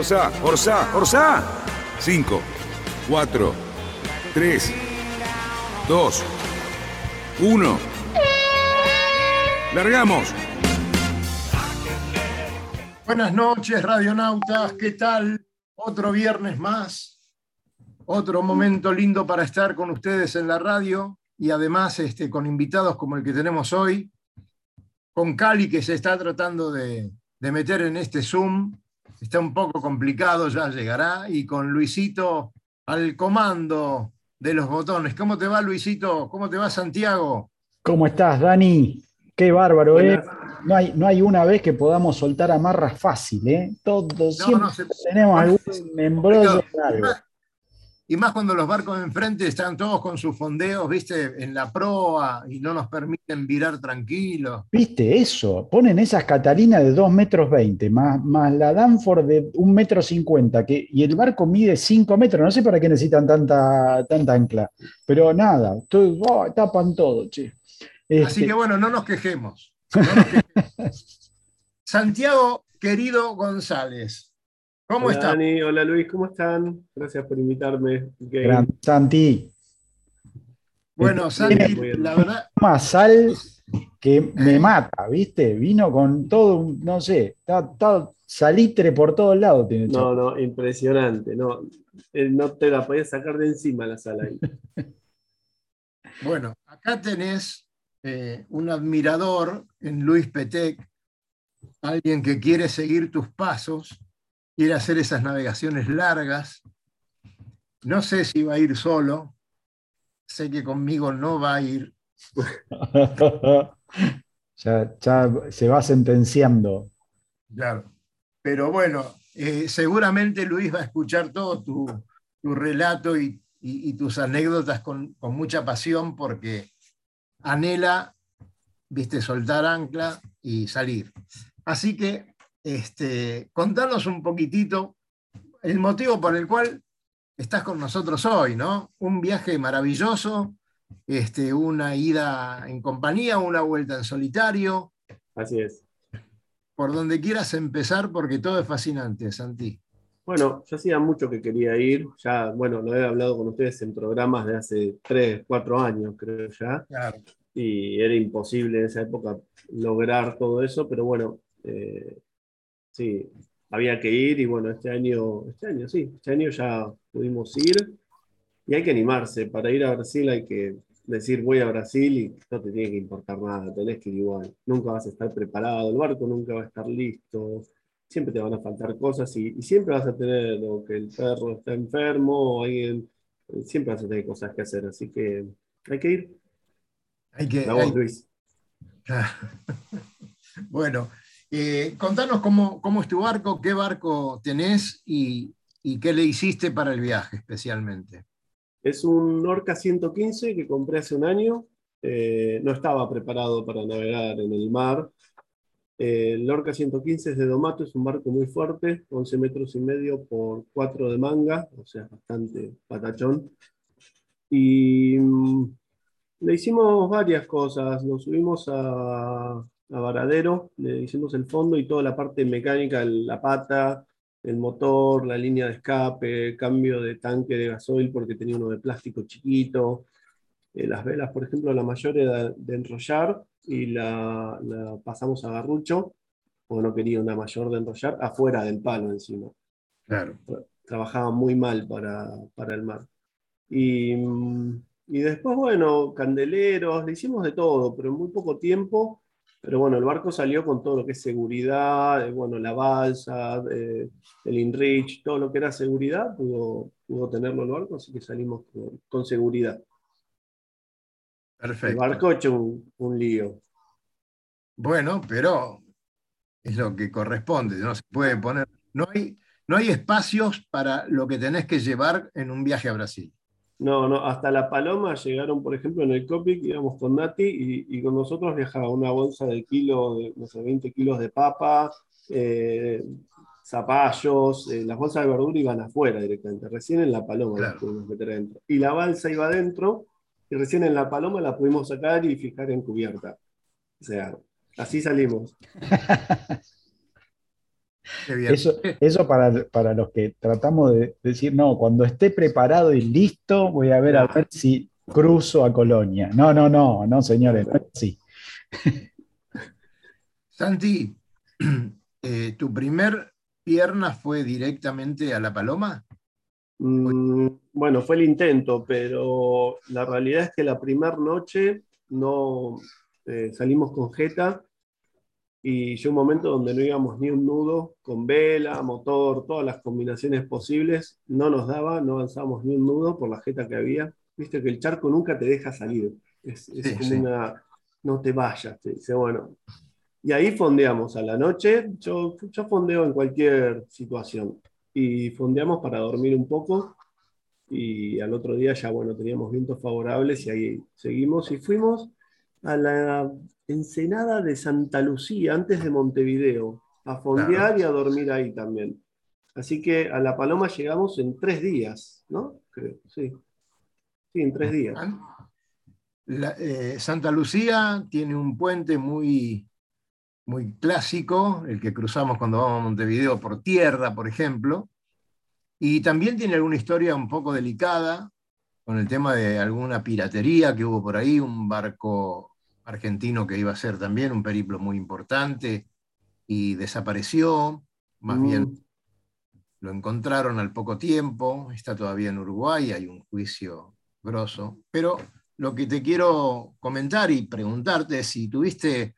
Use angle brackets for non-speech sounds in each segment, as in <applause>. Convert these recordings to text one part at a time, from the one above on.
Orsa, Orsa, Orsa. 5, 4, 3, 2, 1. Largamos. Buenas noches, radionautas. ¿Qué tal? Otro viernes más. Otro momento lindo para estar con ustedes en la radio y además este, con invitados como el que tenemos hoy, con Cali que se está tratando de, de meter en este Zoom. Está un poco complicado, ya llegará, y con Luisito al comando de los botones. ¿Cómo te va, Luisito? ¿Cómo te va, Santiago? ¿Cómo estás, Dani? Qué bárbaro, ¿eh? No hay, no hay una vez que podamos soltar amarras fácil, ¿eh? Todos No, siempre no, se- tenemos algún <laughs> embrollo Y más- cuando los barcos de enfrente están todos con sus fondeos, viste, en la proa y no nos permiten virar tranquilos. ¿Viste eso? Ponen esas Catalinas de 2 metros 20, más, más la Danford de 1 metro 50, que, y el barco mide 5 metros. No sé para qué necesitan tanta, tanta ancla. Pero nada, todo- oh, tapan todo, che. Así Este, que bueno, no nos quejemos. no nos quejemos. <laughs> Santiago, querido González, ¿cómo hola está? Dani, hola Luis, ¿cómo están? Gracias por invitarme. Gran Santi, Bueno, Tiene- Santi, la verdad, más sal que me mata, ¿viste? Vino con todo, un- no sé, está, está salitre por todos lados. Tiene No, no, impresionante. No, eh, no te la podías sacar de encima la sala ahí. <laughs> bueno, acá tenés eh, un admirador en Luis Petec, alguien que quiere seguir tus pasos, quiere hacer esas navegaciones largas. No sé si va a ir solo, sé que conmigo no va a ir, <laughs> ya, ya se va sentenciando. Claro. Pero bueno, eh, seguramente Luis va a escuchar todo tu, tu relato y, y- y tus anécdotas con, con mucha pasión porque anhela, viste, soltar ancla y salir. Así que, este, contanos un poquitito el motivo por el cual estás con nosotros hoy, ¿no? Un viaje maravilloso, este, una ida en compañía, una vuelta en solitario, Así es. por donde quieras empezar, porque todo es fascinante, Santi. Bueno, yo hacía mucho que quería ir. Ya, bueno, lo he hablado con ustedes en programas de hace 3, 4 años, creo ya. Claro. y era imposible en esa época lograr todo eso, pero bueno, eh, sí, había que ir y bueno, este año, este año sí, este año ya pudimos ir y hay que animarse, para ir a Brasil hay que decir voy a Brasil y no te tiene que importar nada, tenés que ir igual, nunca vas a estar preparado, el barco nunca va a estar listo, siempre te van a faltar cosas y, y siempre vas a tener o que el perro está enfermo o alguien, siempre vas a tener cosas que hacer, así que hay que ir. Hay que, hay- Luis. <laughs> bueno, eh, contanos cómo, cómo es tu barco, qué barco tenés y, qué le hiciste para el viaje especialmente. Es un Orca 115 que compré hace un año. Eh, no estaba preparado para navegar en el mar. Eh, el Orca 115 es de Domato, es un barco muy fuerte, 11 metros y medio por 4 de manga, o sea, bastante patachón. Y mm, le hicimos varias cosas. Lo subimos a, a Varadero, le hicimos el fondo y toda la parte mecánica, la pata, el motor, la línea de escape, cambio de tanque de gasoil porque tenía uno de plástico chiquito. Eh, las velas, por ejemplo, la mayor era de enrollar y la, la pasamos a garrucho, porque no quería una mayor de enrollar, afuera del palo encima. Claro. Trabajaba muy mal para, para el mar. Y, y después, bueno, candeleros, le hicimos de todo, pero en muy poco tiempo. Pero bueno, el barco salió con todo lo que es seguridad, eh, bueno, la balsa, eh, el InReach, todo lo que era seguridad, pudo, pudo tenerlo el barco, así que salimos con, con seguridad. El Perfecto. barco hecho un, un lío. Bueno, pero es lo que corresponde, no se puede poner, no hay, no hay espacios para lo que tenés que llevar en un viaje a Brasil. No, no, hasta La Paloma llegaron, por ejemplo, en el Copic, íbamos con Nati y, y con nosotros viajaba una bolsa de kilo, de, no sé, 20 kilos de papa, eh, zapallos, eh, las bolsas de verdura iban afuera directamente, recién en La Paloma Claro. las pudimos meter adentro. Y la balsa iba adentro y recién en La Paloma la pudimos sacar y fijar en cubierta. O sea, así salimos. <laughs> Eso, eso para, para los que tratamos de decir, no, cuando esté preparado y listo, voy a ver a ver si cruzo a Colonia. No, no, no, no, señores, no es así. Santi, <clears throat> eh, ¿tu primer pierna fue directamente a la paloma? Mm, bueno, fue el intento, pero la realidad es que la primera noche no eh, salimos con Jeta y llegó un momento donde no íbamos ni un nudo, con vela, motor, todas las combinaciones posibles, no nos daba, no avanzábamos ni un nudo por la Jeta que había. Viste que el charco nunca te deja salir, es, es Sí, como sí. una, no te vayas, te dice, bueno. Y ahí fondeamos a la noche, yo, yo fondeo en cualquier situación y fondeamos para dormir un poco y al otro día ya, bueno, teníamos vientos favorables y ahí seguimos y fuimos a la ensenada de Santa Lucía, antes de Montevideo, a fondear Claro. y a dormir ahí también. Así que a La Paloma llegamos en tres días, ¿no? Creo, sí. Sí, en tres días. La- eh, Santa Lucía tiene un puente muy, muy clásico, el que cruzamos cuando vamos a Montevideo por tierra, por ejemplo, y también tiene alguna historia un poco delicada con el tema de alguna piratería que hubo por ahí, un barco argentino que iba a ser también un periplo muy importante y desapareció, más Mm. bien lo encontraron al poco tiempo, está todavía en Uruguay, hay un juicio grosso, pero lo que te quiero comentar y preguntarte es si tuviste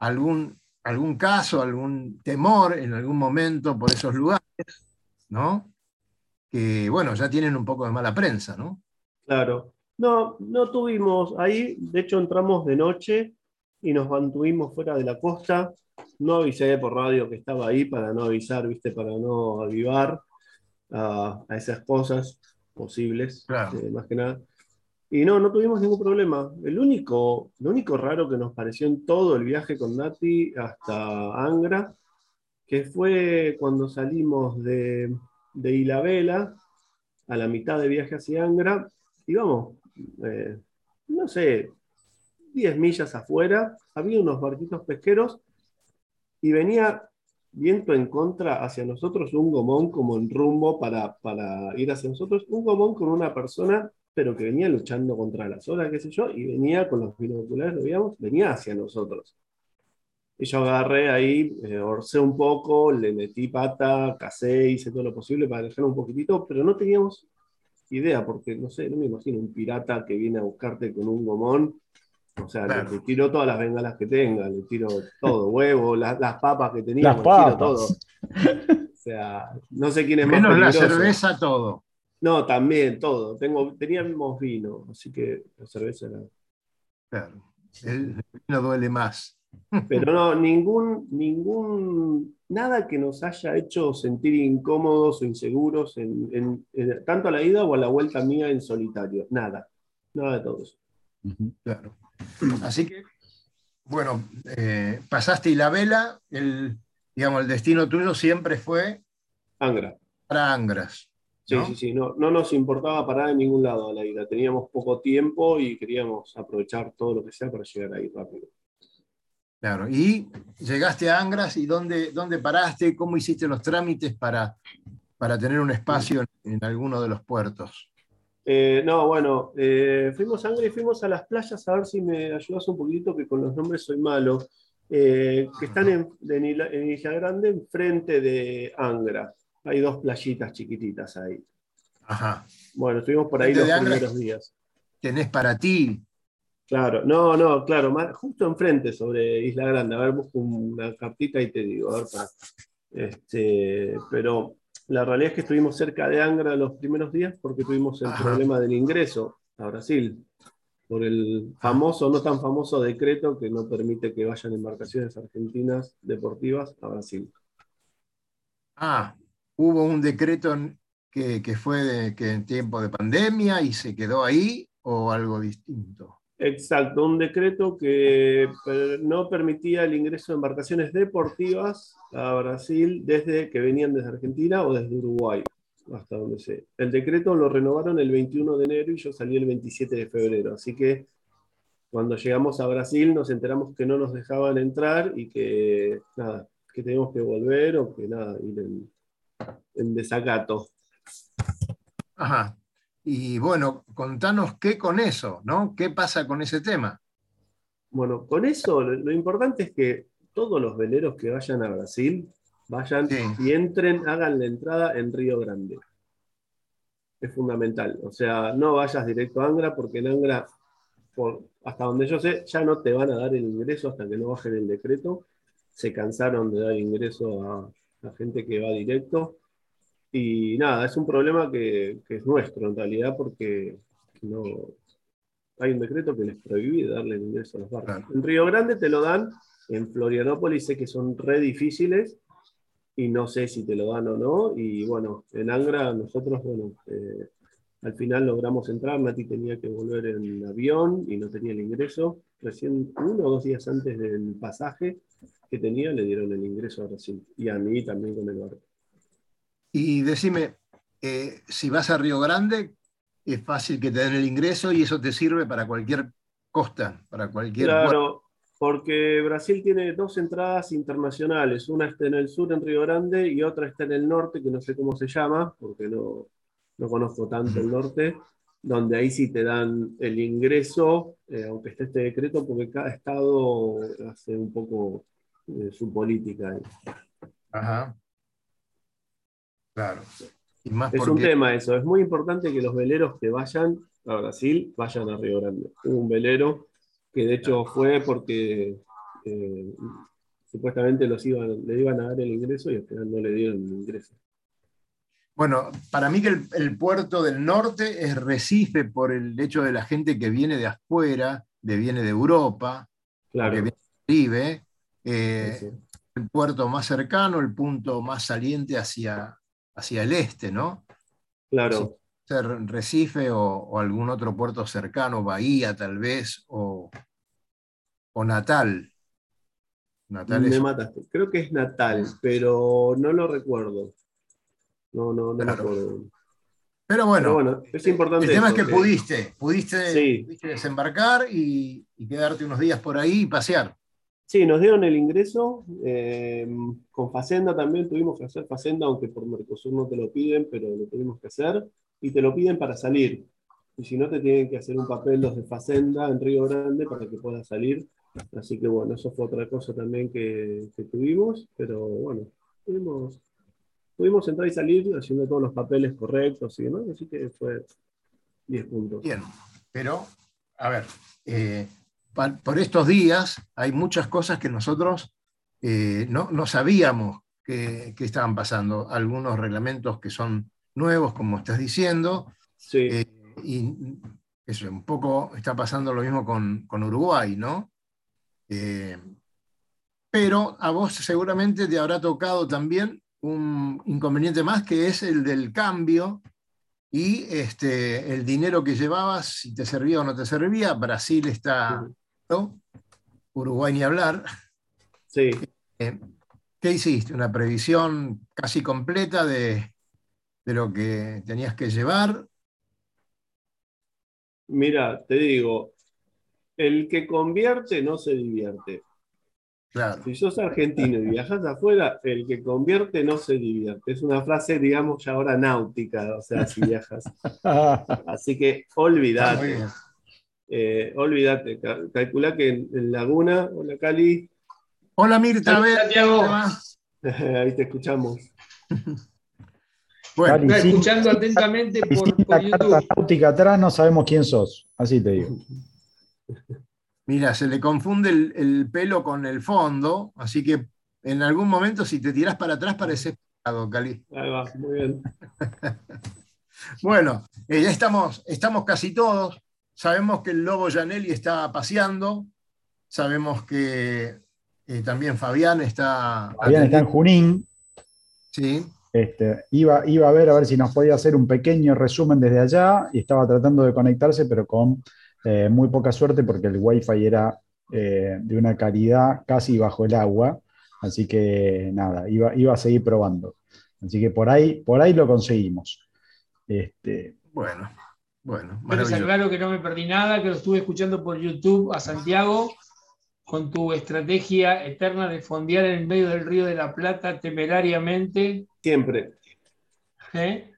algún, algún caso, algún temor en algún momento por esos lugares, ¿no? Que, bueno, ya tienen un poco de mala prensa, ¿no? Claro. No, no tuvimos ahí, de hecho entramos de noche y nos mantuvimos fuera de la costa. No avisé por radio que estaba ahí para no avisar, viste, para no avivar a, a esas cosas posibles, Claro. eh, más que nada. Y no, no tuvimos ningún problema. El único, lo único raro que nos pareció en todo el viaje con Nati hasta Angra, que fue cuando salimos de, de Ilabela, a la mitad de viaje hacia Angra, íbamos, eh, no sé, 10 millas afuera, había unos barquitos pesqueros y venía viento en contra hacia nosotros, un gomón como en rumbo para, para ir hacia nosotros, un gomón con una persona, pero que venía luchando contra las olas, qué sé yo, y venía con los binoculares, lo veíamos, venía hacia nosotros. Y yo agarré ahí, eh, orcé un poco, le metí pata, casé, hice todo lo posible para alejarlo un poquitito, pero no teníamos idea, porque no sé, no me imagino un pirata que viene a buscarte con un gomón. O sea, Claro. le, le tiro todas las bengalas que tenga, le tiro todo, <laughs> huevo, las, las papas que tenía, Las le tiro papas. todo. O sea, no sé quién es más Menos la cerveza, todo. No, también, todo. Tengo, teníamos vino, así que la cerveza era. Claro. El vino duele más. Pero no, ningún, ningún, nada que nos haya hecho sentir incómodos o inseguros, en, en- en- tanto a la ida o a la vuelta mía en solitario. Nada, nada de todo eso. Claro. Así que, bueno, eh, pasaste la vela, el, digamos, el destino tuyo siempre fue Angra. para Angras. Sí, ¿no? sí, sí, no, no nos importaba parar en ningún lado a la ida. Teníamos poco tiempo y queríamos aprovechar todo lo que sea para llegar ahí rápido. Claro. Y llegaste a Angras y dónde, dónde paraste, cómo hiciste los trámites para, para tener un espacio en, en alguno de los puertos. Eh, no, bueno, eh, fuimos a Angra y fuimos a las playas a ver si me ayudas un poquito, que con los nombres soy malo, eh, que están en, en Isla, en Isla Grande, enfrente de Angra. Hay dos playitas chiquititas ahí. Ajá. Bueno, estuvimos por ahí ¿De los primeros días. Tenés para ti. Claro, no, no, claro, más- justo enfrente sobre Isla Grande. A ver, busco una cartita y te digo, a ver, para. Este, pero la realidad es que estuvimos cerca de Angra los primeros días porque tuvimos el Ajá. problema del ingreso a Brasil, por el famoso, no tan famoso decreto que no permite que vayan embarcaciones argentinas deportivas a Brasil. Ah, hubo un decreto que, que fue de- que en tiempo de pandemia y se quedó ahí o algo distinto. Exacto, un decreto que no permitía el ingreso de embarcaciones deportivas a Brasil desde que venían desde Argentina o desde Uruguay, hasta donde sé. El decreto lo renovaron el 21 de enero y yo salí el 27 de febrero, así que cuando llegamos a Brasil nos enteramos que no nos dejaban entrar y que nada, que teníamos que volver o que nada, ir en, en desacato. Ajá. Y bueno, contanos qué con eso, ¿no? ¿Qué pasa con ese tema? Bueno, con eso lo, lo importante es que todos los veleros que vayan a Brasil vayan Sí. y entren, hagan la entrada en Río Grande. Es fundamental. O sea, no vayas directo a Angra porque en Angra, por, hasta donde yo sé, ya no te van a dar el ingreso hasta que no bajen el decreto. Se cansaron de dar ingreso a, a gente que va directo. Y nada, es un problema que, que es nuestro en realidad porque no, hay un decreto que les prohíbe darle el ingreso a los barcos. Claro. En Río Grande te lo dan, en Florianópolis sé que son re difíciles y no sé si te lo dan o no. Y bueno, en Angra nosotros, bueno, eh, al final logramos entrar, Nati tenía que volver en avión y no tenía el ingreso. Recién uno o dos días antes del pasaje que tenía le dieron el ingreso a Brasil y a mí también con el barco. Y decime, eh, si vas a Río Grande, es fácil que te den el ingreso y eso te sirve para cualquier costa, para cualquier puerto. Claro, porque Brasil tiene dos entradas internacionales. Una está en el sur, en Río Grande, y otra está en el norte, que no sé cómo se llama, porque no, no conozco tanto el norte, donde ahí sí te dan el ingreso, eh, aunque esté este decreto, porque cada estado hace un poco eh, su política. ahí. Ajá. Claro. Y más Es un tema eso, es muy importante que los veleros que vayan a Brasil vayan a Río Grande. Hubo un velero que de hecho fue porque eh, supuestamente los iban, le iban a dar el ingreso y al final no le dieron el ingreso. Bueno, para mí que el, el puerto del norte es Recife por el hecho de la gente que viene de afuera, de viene de Europa, que Claro, viene del Caribe, eh, sí, sí. el puerto más cercano, el punto más saliente hacia, hacia el este, ¿no? claro. Ser Recife o, o algún otro puerto cercano, Bahía tal vez, o, o Natal. Natal Me es mataste. Creo que es Natal, pero no lo recuerdo. No, no, no Claro. acuerdo. Pero bueno, Pero bueno, es importante. el tema es que pudiste, pudiste, Sí. pudiste desembarcar y, y quedarte unos días por ahí y pasear. Sí, nos dieron el ingreso. eh, con Facenda también tuvimos que hacer Facenda, aunque por Mercosur no te lo piden, pero lo tuvimos que hacer. Y te lo piden para salir. Y si no, te tienen que hacer un papel los de Facenda en Río Grande para que puedas salir. Así que bueno, eso fue otra cosa también que, que tuvimos. Pero bueno, pudimos, pudimos entrar y salir haciendo todos los papeles correctos y demás. Así que fue 10 puntos. Bien, pero, a ver, eh, por estos días hay muchas cosas que nosotros eh, no, no sabíamos que, que estaban pasando. Algunos reglamentos que son nuevos, como estás diciendo, Sí. eh, y eso, un poco está pasando lo mismo con, con Uruguay, ¿no? Eh, pero a vos seguramente te habrá tocado también un inconveniente más, que es el del cambio y este, el dinero que llevabas, si te servía o no te servía. Brasil está, ¿no? Uruguay ni hablar. Sí. Eh, ¿Qué hiciste? ¿Una previsión casi completa de, de lo que tenías que llevar? Mira, te digo, el que convierte no se divierte. Claro. Si sos argentino y viajas afuera, el que convierte no se divierte. Es una frase, digamos, ya ahora náutica, o sea, si viajas. <laughs> Así que bien. Eh, olvídate. Ca- Calculá que en, en Laguna, hola Cali, Hola Mirta, a ver, Santiago. <laughs> ahí te escuchamos. <laughs> Bueno, Cali, Está sí, escuchando atentamente por, la carta YouTube. náutica atrás no sabemos quién sos. Así te digo. <laughs> mira, se le confunde el, el pelo con el fondo, así que en algún momento si te tirás para atrás pareces pelado, Cali. Ahí va, muy bien. Bueno, eh, ya estamos, estamos casi todos. Sabemos que el Lobo Janelli está paseando. Sabemos que eh, también Fabián está. Fabián está en Junín. Sí. Este, iba, iba a ver a ver si nos podía hacer un pequeño resumen desde allá y estaba tratando de conectarse, pero con eh, muy poca suerte porque el wifi era eh, de una calidad casi bajo el agua. Así que nada, iba, iba a seguir probando. Así que por ahí, por ahí lo conseguimos. Este, Bueno, bueno, maravilloso. aclaro que no me perdí nada, que lo estuve escuchando por YouTube a Santiago con tu estrategia eterna de fondear en el medio del río de la Plata temerariamente. Siempre. ¿eh?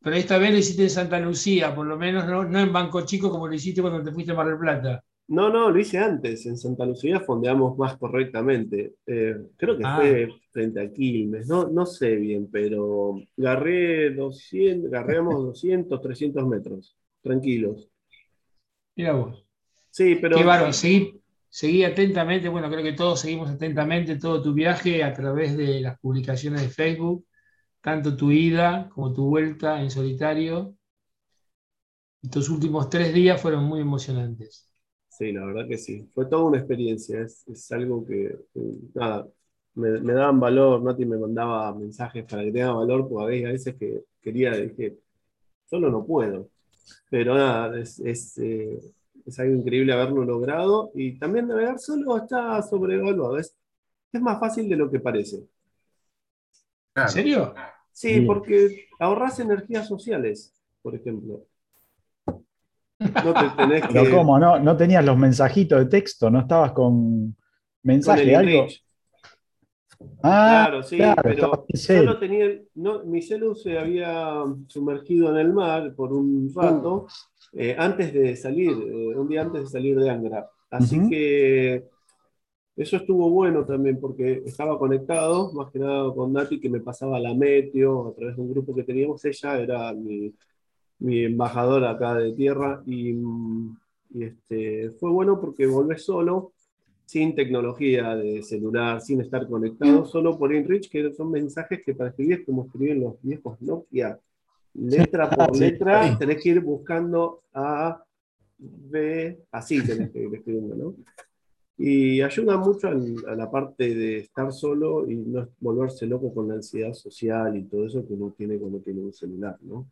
Pero esta vez lo hiciste en Santa Lucía, por lo menos no, no en Banco Chico como lo hiciste cuando te fuiste a Mar del Plata. No, no, lo hice antes. En Santa Lucía fondeamos más correctamente. Eh, creo que Ah. fue frente a Quilmes. No, no sé bien, pero agarré 200, agarramos 200, 300 metros. Tranquilos. Mira vos. Sí, pero Qué bárbaro, seguí, seguí atentamente, bueno, creo que todos seguimos atentamente todo tu viaje a través de las publicaciones de Facebook, tanto tu ida como tu vuelta en solitario. Estos últimos tres días fueron muy emocionantes. Sí, la verdad que sí. Fue toda una experiencia. Es, es algo que, que, nada, me, me daban valor. Nati me mandaba mensajes para que tenga valor, porque a veces que quería, dije, solo no puedo. Pero nada, es, es, eh, es algo increíble haberlo logrado. Y también navegar solo está sobrevaluado. Es, es más fácil de lo que parece. ¿En serio? Sí, Bien. porque ahorras energías sociales, por ejemplo. No te tenés <laughs> que. pero ¿cómo? ¿No, ¿No tenías los mensajitos de texto? ¿No estabas con con mensaje, el algo? Enrich. Ah, Claro, sí, claro, pero solo tenía, no, mi celu se había sumergido en el mar por un rato eh, antes de salir, eh, un día antes de salir de Angra. Así que eso estuvo bueno también porque estaba conectado, más que nada con Nati, que me pasaba la meteo a través de un grupo que teníamos. Ella era mi, mi embajadora acá de tierra y, mm, y, este, fue bueno porque volvés solo sin tecnología de celular, sin estar conectado, solo por InReach, que son mensajes que para escribir es como escribían los viejos Nokia. Letra por <laughs> sí, letra, sí. tenés que ir buscando A, B, así tenés que ir escribiendo, ¿no? Y ayuda mucho al- a la parte de estar solo y no volverse loco con la ansiedad social y todo eso que uno tiene cuando tiene un celular, ¿no?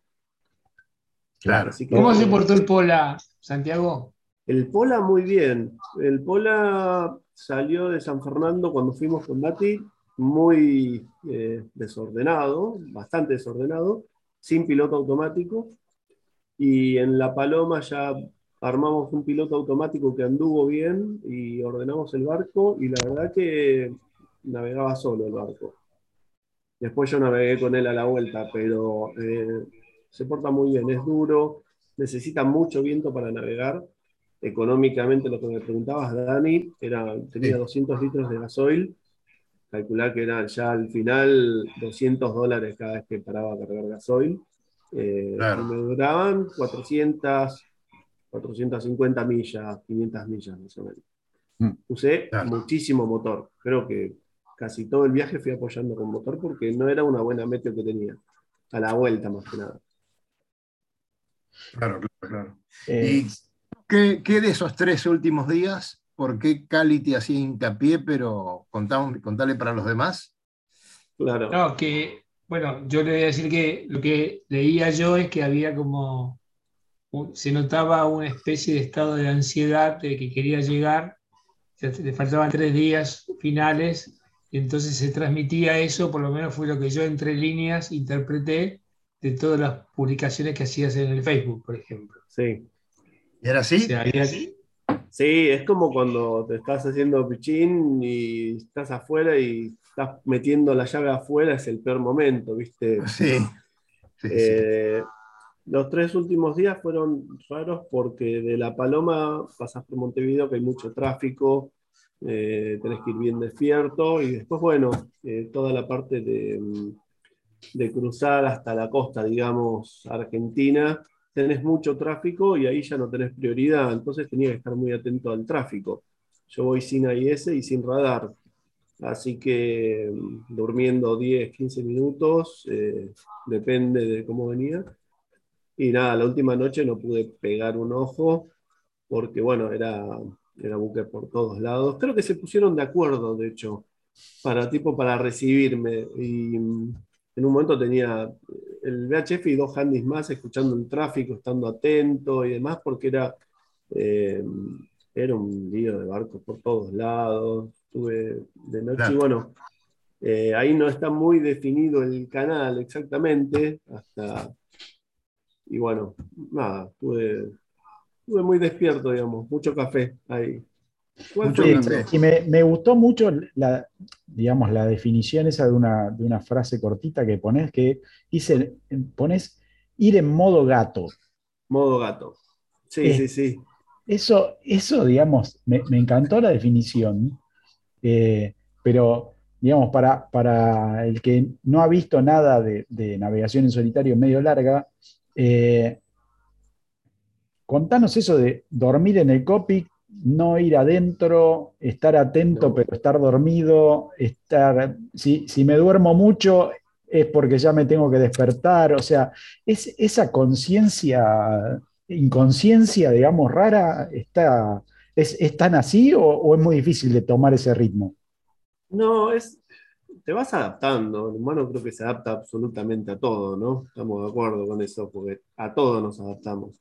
Claro. Así que- ¿Cómo se portó el Pola, Santiago? El Pola muy bien. El Pola salió de San Fernando cuando fuimos con Nati, muy eh, desordenado, bastante desordenado, sin piloto automático. Y en La Paloma ya armamos un piloto automático que anduvo bien y ordenamos el barco y la verdad que navegaba solo el barco. Después yo navegué con él a la vuelta, pero eh, se porta muy bien, es duro, necesita mucho viento para navegar económicamente lo que me preguntabas, Dani, era, tenía Sí. 200 litros de gasoil, calcular que eran ya al final 200 dólares cada vez que paraba a cargar gasoil, eh, Claro. y me duraban 400, 450 millas, 500 millas más o menos. Mm. Usé Claro. muchísimo motor, creo que casi todo el viaje fui apoyando con motor porque no era una buena meteo que tenía, a la vuelta más que nada. Claro, claro, claro. Eh, ¿Y qué, qué de esos tres últimos días? ¿Por qué Cali te hacía hincapié, pero contamos, contale para los demás? Claro. No, que, bueno, yo le voy a decir que lo que leía yo es que había como, se notaba una especie de estado de ansiedad de que quería llegar, le faltaban tres días finales, y entonces se transmitía eso, por lo menos fue lo que yo entre líneas interpreté de todas las publicaciones que hacías en el Facebook, por ejemplo. Sí. ¿Y era así? Sí, es como cuando te estás haciendo pichín y estás afuera y estás metiendo la llave afuera, es el peor momento, ¿viste? <laughs> Sí. Sí, sí. Eh, los tres últimos días fueron raros porque de La Paloma pasas por Montevideo, que hay mucho tráfico, eh, tenés que ir bien despierto, y después, bueno, eh, toda la parte de, mm, de cruzar hasta la costa, digamos, argentina, tenés mucho tráfico y ahí ya no tenés prioridad, entonces tenía que estar muy atento al tráfico. Yo voy sin AIS y sin radar, así que mm, durmiendo 10, 15 minutos, eh, depende de cómo venía. Y nada, la última noche no pude pegar un ojo porque, bueno, era, era buque por todos lados. Creo que se pusieron de acuerdo, de hecho, para tipo para recibirme. Y, en un momento tenía el VHF y dos handys más escuchando el tráfico, estando atento y demás, porque era, eh, era un lío de barcos por todos lados. Estuve de noche y bueno, eh, ahí no está muy definido el canal exactamente, hasta. Y bueno, nada, estuve, estuve muy despierto, digamos, mucho café ahí. Mucho y me, me gustó mucho la, digamos, la definición esa de una, de una frase cortita que pones, que dice, pones ir en modo gato. Modo gato. Sí, Eh, sí, sí. Eso, eso digamos, me, me encantó la definición, eh, pero, digamos, para, para el que no ha visto nada de, de navegación en solitario medio larga, eh, contanos eso de dormir en el cockpit, no ir adentro, estar atento pero estar dormido, estar, si, si me duermo mucho es porque ya me tengo que despertar, o sea, es, esa conciencia, inconsciencia, digamos, rara, está, ¿es, es tan así o, o es muy difícil de tomar ese ritmo? No, es. Te vas adaptando. El humano creo que se adapta absolutamente a todo, ¿no? Estamos de acuerdo con eso, porque a todo nos adaptamos.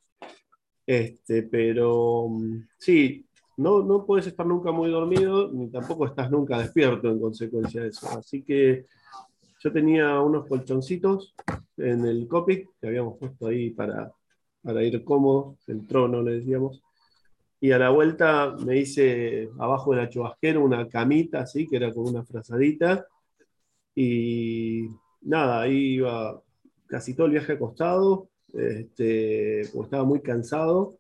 Este, pero mm, sí, no, no puedes estar nunca muy dormido, ni tampoco estás nunca despierto en consecuencia de eso. Así que yo tenía unos colchoncitos en el cockpit que habíamos puesto ahí para, para ir cómodos, el trono le decíamos. Y a la vuelta me hice abajo de la chubasquera una camita así, que era con una frazadita. Y nada, ahí iba casi todo el viaje acostado, este, porque estaba muy cansado.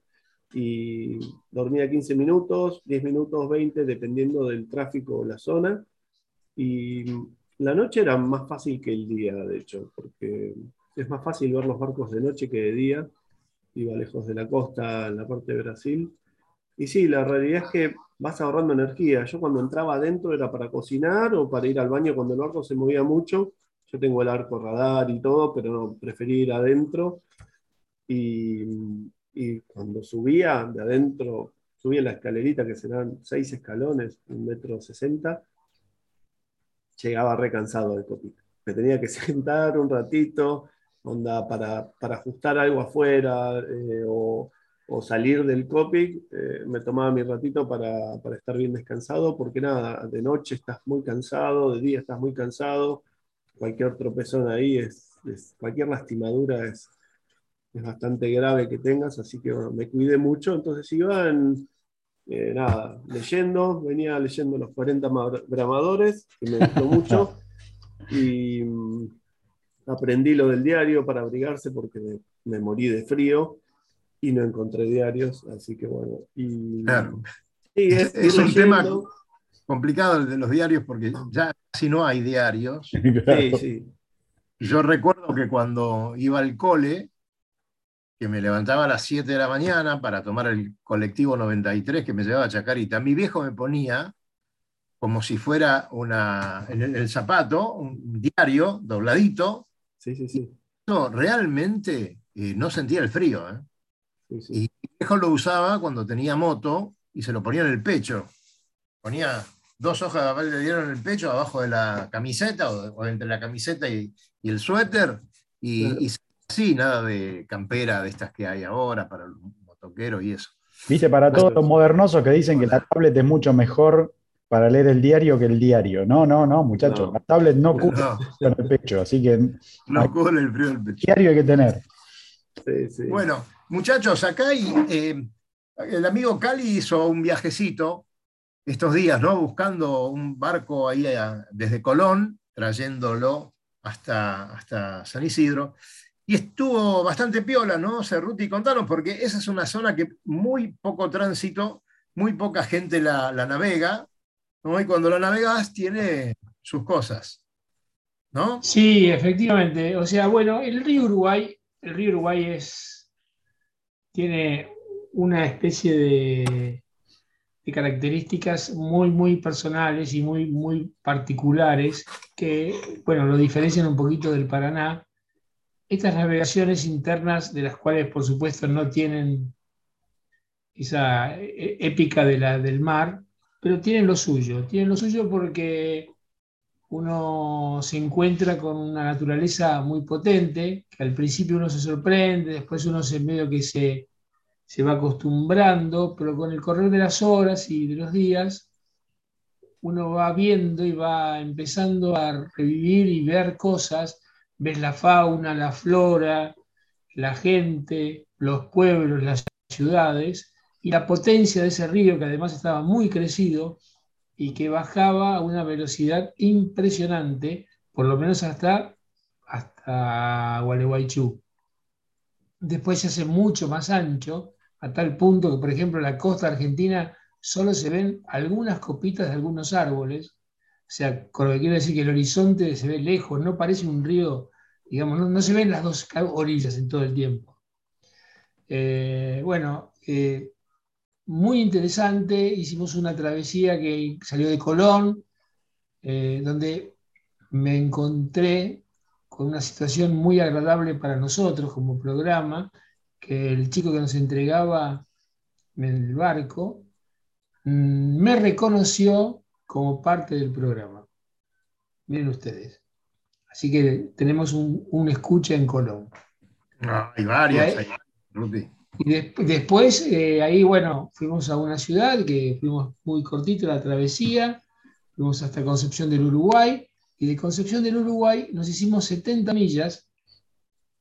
Y dormía 15 minutos, 10 minutos, 20, dependiendo del tráfico o la zona. Y la noche era más fácil que el día, de hecho, porque es más fácil ver los barcos de noche que de día. Iba lejos de la costa, en la parte de Brasil. Y sí, la realidad es que vas ahorrando energía. Yo cuando entraba adentro era para cocinar o para ir al baño cuando el barco se movía mucho. Yo tengo el arco radar y todo, pero preferí ir adentro. Y, y cuando subía de adentro, subía la escalerita que serán seis escalones, un metro sesenta, llegaba recansado del cockpit. Me tenía que <laughs> sentar un ratito, onda, para, para ajustar algo afuera eh, o, o salir del cockpit, eh, me tomaba mi ratito para, para estar bien descansado, porque nada, de noche estás muy cansado, de día estás muy cansado, cualquier tropezón ahí es, es- cualquier lastimadura es, es bastante grave que tengas, así que bueno, me cuidé mucho, entonces iban, eh, nada, leyendo, venía leyendo los 40 ma- bramadores, que me gustó mucho, <laughs> y mm, aprendí lo del diario para abrigarse porque me, me morí de frío y no encontré diarios, así que bueno. Y, Claro. sí, Es- es un tema-. Complicado el de los diarios porque ya casi no hay diarios. Sí, sí. Yo recuerdo que cuando iba al cole, que me levantaba a las 7 de la mañana para tomar el colectivo 93 que me llevaba a Chacarita, mi viejo me ponía como si fuera una, en el, el zapato, un diario dobladito. Sí, sí, sí. Yo realmente eh, no sentía el frío. ¿eh? sí, sí. Y mi viejo lo usaba cuando tenía moto y se lo ponía en el pecho. Ponía dos hojas de papel de diario en el pecho, abajo de la camiseta o, o entre la camiseta y, y el suéter. Y, Claro. y así, nada de campera de estas que hay ahora para los motoqueros y eso. Viste, para todos los modernosos que dicen que la tablet es mucho mejor para leer el diario que el diario. No, no, no, muchachos, No. la tablet no cubre No, en el pecho, así que el no cubre el frío del pecho. diario hay que tener. Sí, sí. Bueno, muchachos, acá hay, eh, el amigo Cali hizo un viajecito estos días, ¿no? Buscando un barco ahí a- desde Colón, trayéndolo hasta, hasta San Isidro. Y estuvo bastante piola, ¿no? Cerruti, contanos, porque esa es una zona que muy poco tránsito, muy poca gente la, la navega, ¿no? Y cuando la navegas tiene sus cosas, ¿no? Sí, efectivamente. O sea, bueno, el río Uruguay, el río Uruguay es, tiene una especie de, de características muy, muy personales y muy, muy particulares que, bueno, lo diferencian un poquito del Paraná. Estas navegaciones internas, de las cuales, por supuesto, no tienen esa eh, épica de la, del mar, pero tienen lo suyo. Tienen lo suyo porque uno se encuentra con una naturaleza muy potente, que al principio uno se sorprende, después uno se medio que se, se va acostumbrando, pero con el correr de las horas y de los días, uno va viendo y va empezando a revivir y ver cosas, ves la fauna, la flora, la gente, los pueblos, las ciudades, y la potencia de ese río que además estaba muy crecido y que bajaba a una velocidad impresionante, por lo menos hasta, hasta Gualeguaychú. Después se hace mucho más ancho, a tal punto que, por ejemplo, en la costa argentina solo se ven algunas copitas de algunos árboles, o sea, con lo que quiero decir que el horizonte se ve lejos, no parece un río, digamos, no, se ven las dos orillas en todo el tiempo. Eh, bueno, eh, muy interesante. Hicimos una travesía que salió de Colón, eh, donde me encontré con una situación muy agradable para nosotros como programa, que el chico que nos entregaba en el barco mm, me reconoció como parte del programa. Miren ustedes. Así que tenemos un, escucha en Colón. hay varios ahí, y después, eh, ahí, bueno, fuimos a una ciudad que fuimos muy cortito la travesía, fuimos hasta Concepción del Uruguay, y de Concepción del Uruguay nos hicimos 70 millas.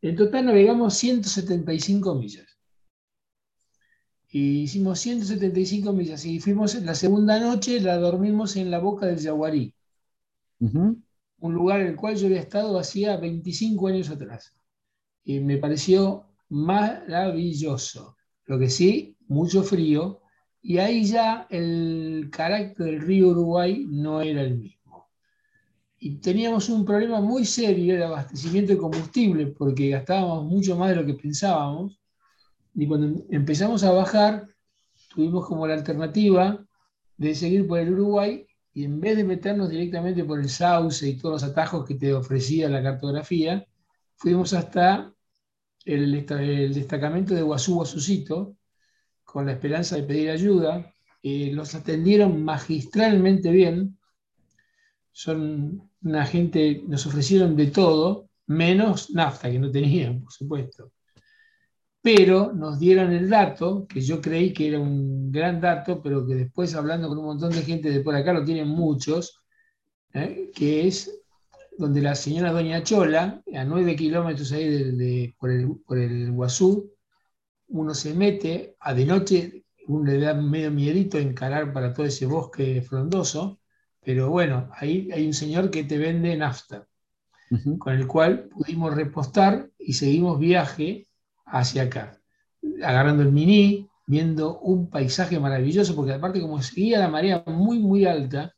En total navegamos 175 millas. Y hicimos 175 millas y fuimos la segunda noche, la dormimos en la boca del Yaguarí, un lugar en el cual yo había estado hacía 25 años atrás. Y me pareció maravilloso. Lo que sí, mucho frío, y ahí ya el carácter del río Uruguay no era el mismo. Y teníamos un problema muy serio de abastecimiento de combustible, porque gastábamos mucho más de lo que pensábamos, y cuando empezamos a bajar, tuvimos como la alternativa de seguir por el Uruguay, y en vez de meternos directamente por el sauce y todos los atajos que te ofrecía la cartografía, fuimos hasta el, destacamento de Guazú Guazucito, con la esperanza de pedir ayuda. Eh, los atendieron magistralmente bien. Son una gente, nos ofrecieron de todo, menos nafta, que no tenían, por supuesto. Pero nos dieron el dato, que yo creí que era un gran dato, pero que después hablando con un montón de gente de por acá, lo tienen muchos, ¿eh? que es donde la señora Doña Chola, a nueve kilómetros ahí de, por, el, por, el, Guazú, uno se mete, a de noche uno le da medio miedito encarar para todo ese bosque frondoso, pero bueno, ahí hay un señor que te vende nafta, con el cual pudimos repostar y seguimos viaje hacia acá, agarrando el mini, viendo un paisaje maravilloso, porque aparte como seguía la marea muy, muy alta,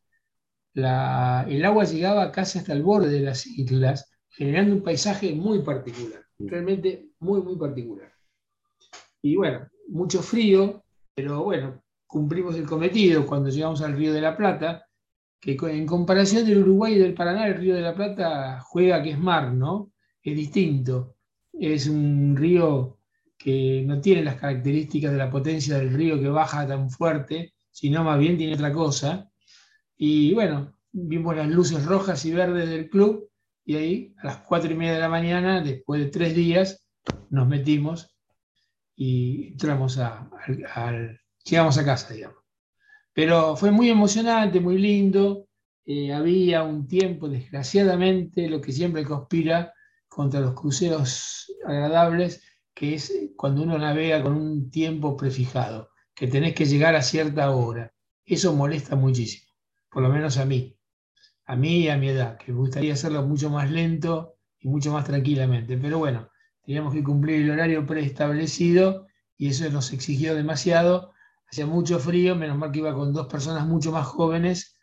el agua llegaba casi hasta el borde de las islas, generando un paisaje muy particular, realmente muy, muy particular. Y bueno, mucho frío, pero bueno, cumplimos el cometido cuando llegamos al Río de la Plata, que en comparación del Uruguay y del Paraná, el Río de la Plata juega que es mar, ¿no? Es distinto. Es un río que no tiene las características de la potencia del río que baja tan fuerte, sino más bien tiene otra cosa. Y bueno, vimos las luces rojas y verdes del club y ahí a las cuatro y media de la mañana, después de tres días, nos metimos y entramos a, llegamos a casa, digamos. Pero fue muy emocionante, muy lindo. Eh, había un tiempo, desgraciadamente, lo que siempre conspira contra los cruceros agradables, que es cuando uno navega con un tiempo prefijado, que tenés que llegar a cierta hora. Eso molesta muchísimo por lo menos a mí, a mí y a mi edad, que me gustaría hacerlo mucho más lento y mucho más tranquilamente. Pero bueno, teníamos que cumplir el horario preestablecido y eso nos exigió demasiado. Hacía mucho frío, menos mal que iba con dos personas mucho más jóvenes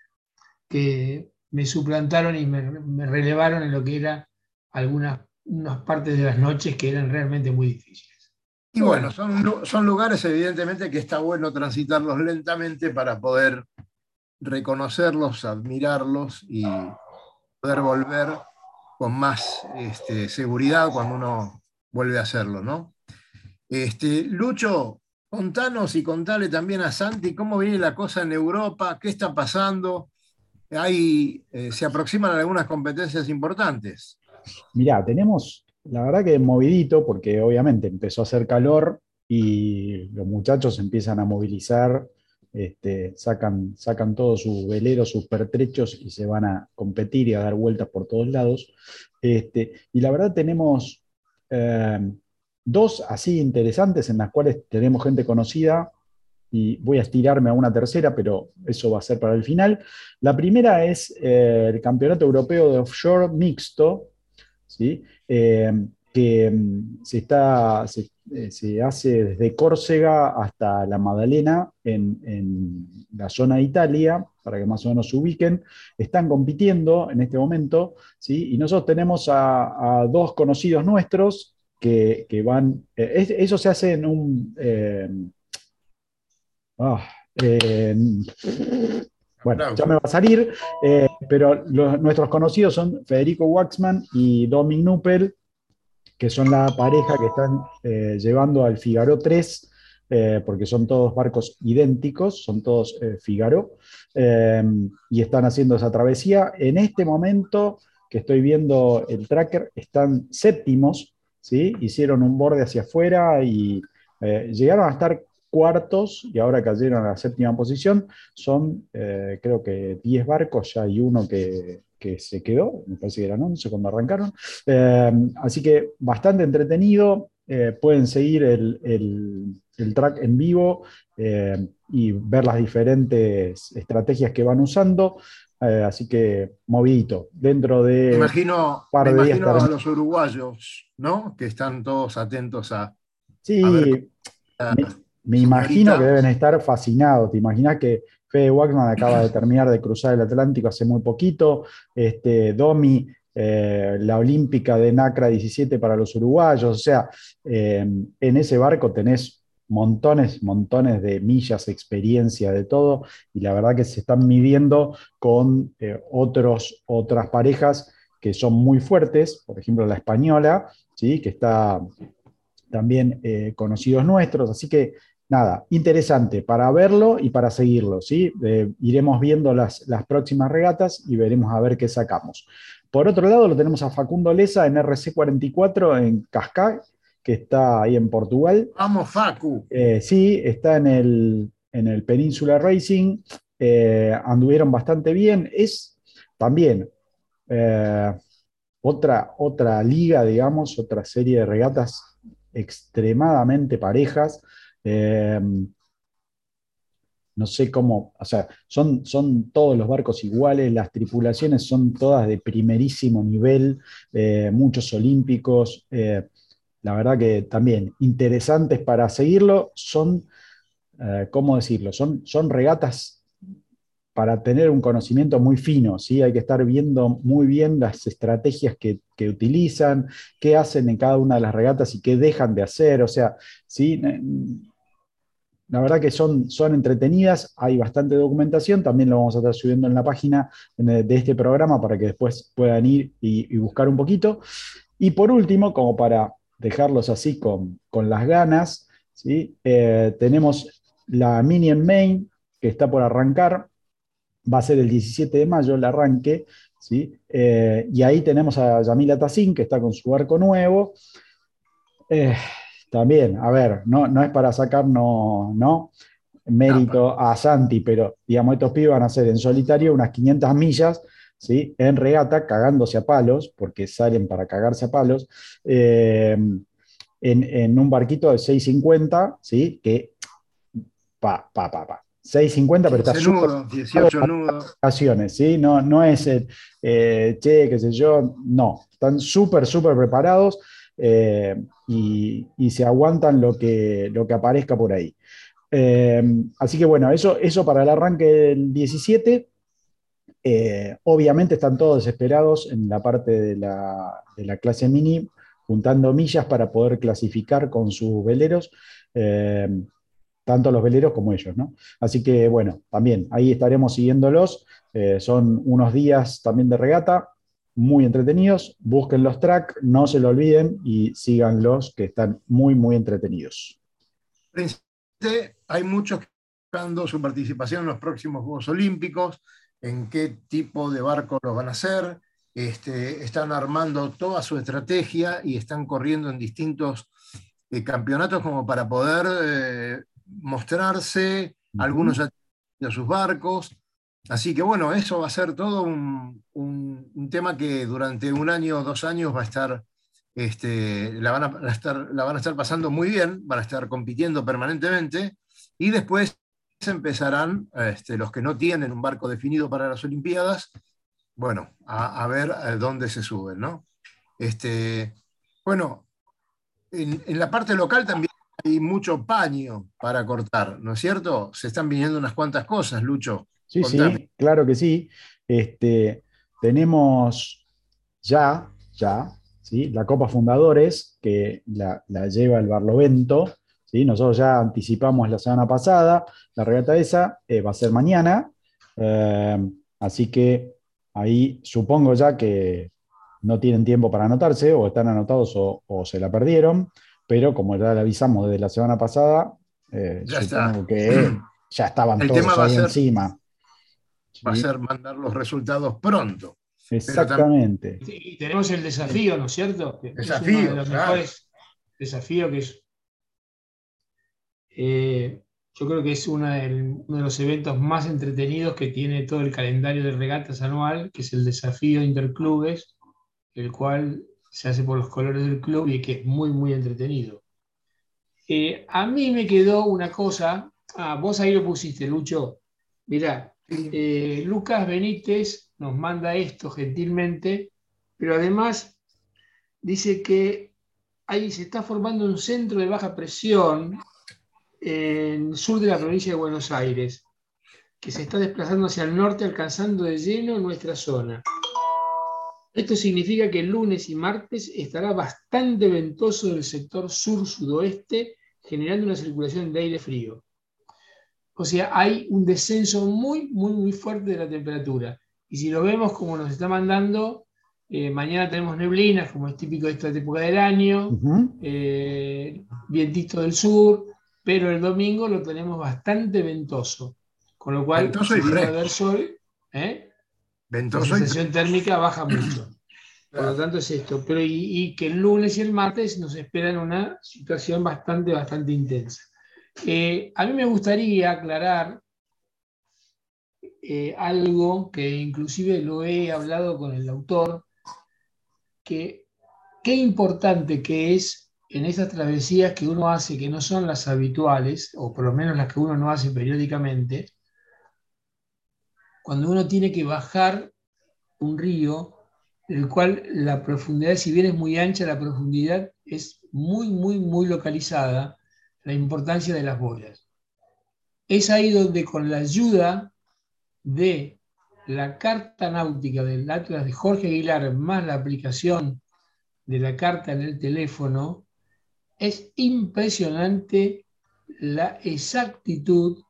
que me suplantaron y me, relevaron en lo que era algunas unas partes de las noches que eran realmente muy difíciles. Y bueno, son, son lugares evidentemente que está bueno transitarlos lentamente para poder reconocerlos, admirarlos y poder volver con más este, seguridad cuando uno vuelve a hacerlo, ¿no? Este, Lucho, contanos y contale también a Santi cómo viene la cosa en Europa, qué está pasando. hay, eh, se aproximan algunas competencias importantes. Mirá, tenemos, la verdad que movidito, porque obviamente empezó a hacer calor y los muchachos empiezan a movilizar, este, sacan, sacan todos sus veleros, sus pertrechos y se van a competir y a dar vueltas por todos lados. Este, y la verdad tenemos eh, dos así interesantes en las cuales tenemos gente conocida y voy a estirarme a una tercera, pero eso va a ser para el final. La primera es eh, el Campeonato Europeo de Offshore Mixto, ¿sí? Eh, que mm, se, está, eh, se, hace desde Córcega hasta la Madalena en, la zona de Italia, para que más o menos se ubiquen. Están compitiendo en este momento, ¿sí? y nosotros tenemos a, dos conocidos nuestros que, van, eso se hace en un Ah, eh, bueno, ya me va a salir, eh, pero nuestros conocidos son Federico Waxman y Dominic Nuppel, que son la pareja que están eh, llevando al Figaro 3, porque son todos barcos idénticos, son todos Figaro, y están haciendo esa travesía. En este momento que estoy viendo el tracker, están séptimos, ¿sí? hicieron un borde hacia afuera y llegaron a estar cuartos y ahora cayeron a la séptima posición. Son, eh, creo que 10 barcos, ya hay uno que, se quedó, me parece que eran 11 cuando arrancaron. Eh, así que bastante entretenido. Eh, pueden seguir el, track en vivo y ver las diferentes estrategias que van usando. Así que movidito. Dentro de. Me imagino, par de imagino a los uruguayos, ¿no? Que están todos atentos a. Sí. Me imagino que deben estar fascinados. Te imaginas que Fede Waxman acaba de terminar de cruzar el Atlántico hace muy poquito. Este, Domi, eh, la Olímpica de Nacra 17 para los uruguayos. O sea, eh, en ese barco tenés montones, montones de millas, experiencia, de todo. Y la verdad que se están midiendo con eh, otros, otras parejas que son muy fuertes. Por ejemplo, la española, ¿sí? que está también conocidos nuestros. Así que nada, interesante para verlo y para seguirlo. ¿sí? Eh, iremos viendo las, las, próximas regatas y veremos a ver qué sacamos. Por otro lado, lo tenemos a Facundo Leza en RC44 en Cascais, que está ahí en Portugal. Vamos, Facu. Eh, sí, está en el, en el Península Racing. Eh, anduvieron bastante bien. Es también otra, otra liga, digamos, otra serie de regatas extremadamente parejas. No sé cómo, o sea, son, son todos los barcos iguales, las tripulaciones son todas de primerísimo nivel, eh, muchos olímpicos, eh, la verdad que también interesantes para seguirlo, son, eh, ¿cómo decirlo? Son, son regatas para tener un conocimiento muy fino, ¿sí? Hay que estar viendo muy bien las estrategias que, que, utilizan, qué hacen en cada una de las regatas y qué dejan de hacer, o sea, ¿sí? La verdad que son, son entretenidas, hay bastante documentación, también lo vamos a estar subiendo en la página de este programa para que después puedan ir y, buscar un poquito. Y por último, como para dejarlos así con, las ganas, ¿sí? Eh, tenemos la Mini en Main, que está por arrancar, va a ser el 17 de mayo el arranque, ¿sí? Eh, y ahí tenemos a Yamila Tassin, que está con su arco nuevo. Eh, también, a ver, no, no es para sacarnos ¿no? mérito a Santi, pero digamos, estos pibes van a hacer en solitario unas 500 millas, ¿sí? en regata, cagándose a palos, porque salen para cagarse a palos, eh, en, un barquito de 650, ¿sí? que pa, pa, pa, pa. 650, pero está súper. 18 nudos. ¿sí? No, no es el, eh, che, qué sé yo, no. Están súper, súper preparados. Eh, y, se aguantan lo que, lo que aparezca por ahí. Eh, así que bueno, eso, eso para el arranque del 17. Eh, obviamente están todos desesperados en la parte de la, clase mini, juntando millas para poder clasificar con sus veleros, tanto los veleros como ellos. ¿no? Así que bueno, también ahí estaremos siguiéndolos. son unos días también de regata, muy entretenidos. Busquen los tracks, no se lo olviden y síganlos, que están muy, muy entretenidos. Hay muchos dando su participación en los próximos Juegos Olímpicos. En qué tipo de barco lo van a hacer, este, están armando toda su estrategia y están corriendo en distintos eh, campeonatos como para poder eh, mostrarse, algunos ya tienen sus barcos. Así que bueno, eso va a ser todo un, un, tema que durante un año o dos años va a estar, este, la, van a, estar, la van a estar pasando muy bien, van a estar compitiendo permanentemente. Y después empezarán este, los que no tienen un barco definido para las Olimpiadas bueno, a, ver a dónde se suben, ¿no? Este, bueno, en, la parte local también hay mucho paño para cortar, ¿no es cierto? Se están viniendo unas cuantas cosas, Lucho. Sí, sí, claro que sí. Este, tenemos ya, ya, ¿sí? la Copa Fundadores, que la, lleva el Barlovento. ¿Sí? Nosotros ya anticipamos la semana pasada, la regata esa eh, va a ser mañana. Eh, así que ahí supongo ya que no tienen tiempo para anotarse o están anotados o, se la perdieron, pero como ya le avisamos desde la semana pasada, eh, supongo que <clears throat> ya estaban todos ahí encima. Va a ser mandar los resultados pronto. Exactamente. Y tenemos el desafío, ¿no es cierto? desafío, es uno de los mejores desafíos que es eh, yo creo que es uno de los eventos más entretenidos que tiene todo el calendario de regatas anual, que es el desafío interclubes, el cual se hace por los colores del club y que es muy, muy entretenido. Eh, a mí me quedó una cosa, ah, vos ahí lo pusiste, Lucho. Mirá, eh, Lucas Benítez nos manda esto gentilmente, pero además dice que ahí se está formando un centro de baja presión en el sur de la provincia de Buenos Aires, que se está desplazando hacia el norte, alcanzando de lleno nuestra zona. Esto significa que el lunes y martes estará bastante ventoso del sector sur-sudoeste, generando una circulación de aire frío. O sea, hay un descenso muy, muy, muy fuerte de la temperatura. Y si lo vemos como nos está mandando, eh, mañana tenemos neblinas, como es típico de esta época del año, eh, vientito del sur, pero el domingo lo tenemos bastante ventoso, con lo cual ventoso y ver sol, ¿eh? ventoso la sensación térmica baja mucho. <clears throat> Por lo tanto es esto, pero y, que el lunes y el martes nos esperan una situación bastante, bastante intensa. Eh, a mí me gustaría aclarar eh, algo que inclusive lo he hablado con el autor, que qué importante que es en esas travesías que uno hace que no son las habituales, o por lo menos las que uno no hace periódicamente, cuando uno tiene que bajar un río, el cual la profundidad, si bien es muy ancha, la profundidad es muy, muy, muy localizada, la importancia de las boyas. Es ahí donde con la ayuda de la carta náutica del Atlas de Jorge Aguilar, más la aplicación de la carta en el teléfono, es impresionante la exactitud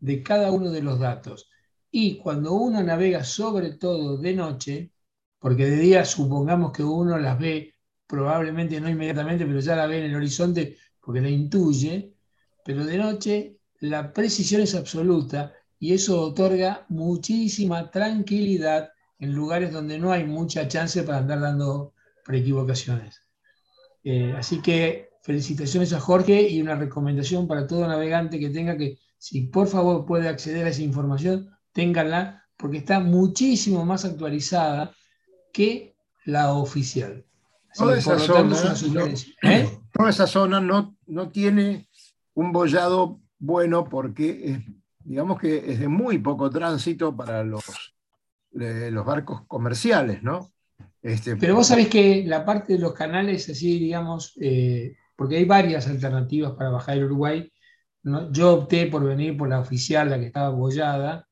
de cada uno de los datos. Y cuando uno navega sobre todo de noche, porque de día supongamos que uno las ve, probablemente no inmediatamente, pero ya la ve en el horizonte porque la intuye, pero de noche la precisión es absoluta y eso otorga muchísima tranquilidad en lugares donde no hay mucha chance para andar dando preequivocaciones. Eh, así que felicitaciones a Jorge y una recomendación para todo navegante que tenga que, si por favor puede acceder a esa información, ténganla, porque está muchísimo más actualizada que la oficial. toda, esa zona, no, ¿eh? toda esa zona no, no tiene un bollado bueno porque digamos que es de muy poco tránsito para los, los barcos comerciales, ¿no? Este, Pero vos sabés que la parte de los canales, así digamos, eh, porque hay varias alternativas para bajar el Uruguay. Yo opté por venir por la oficial, la que estaba bollada,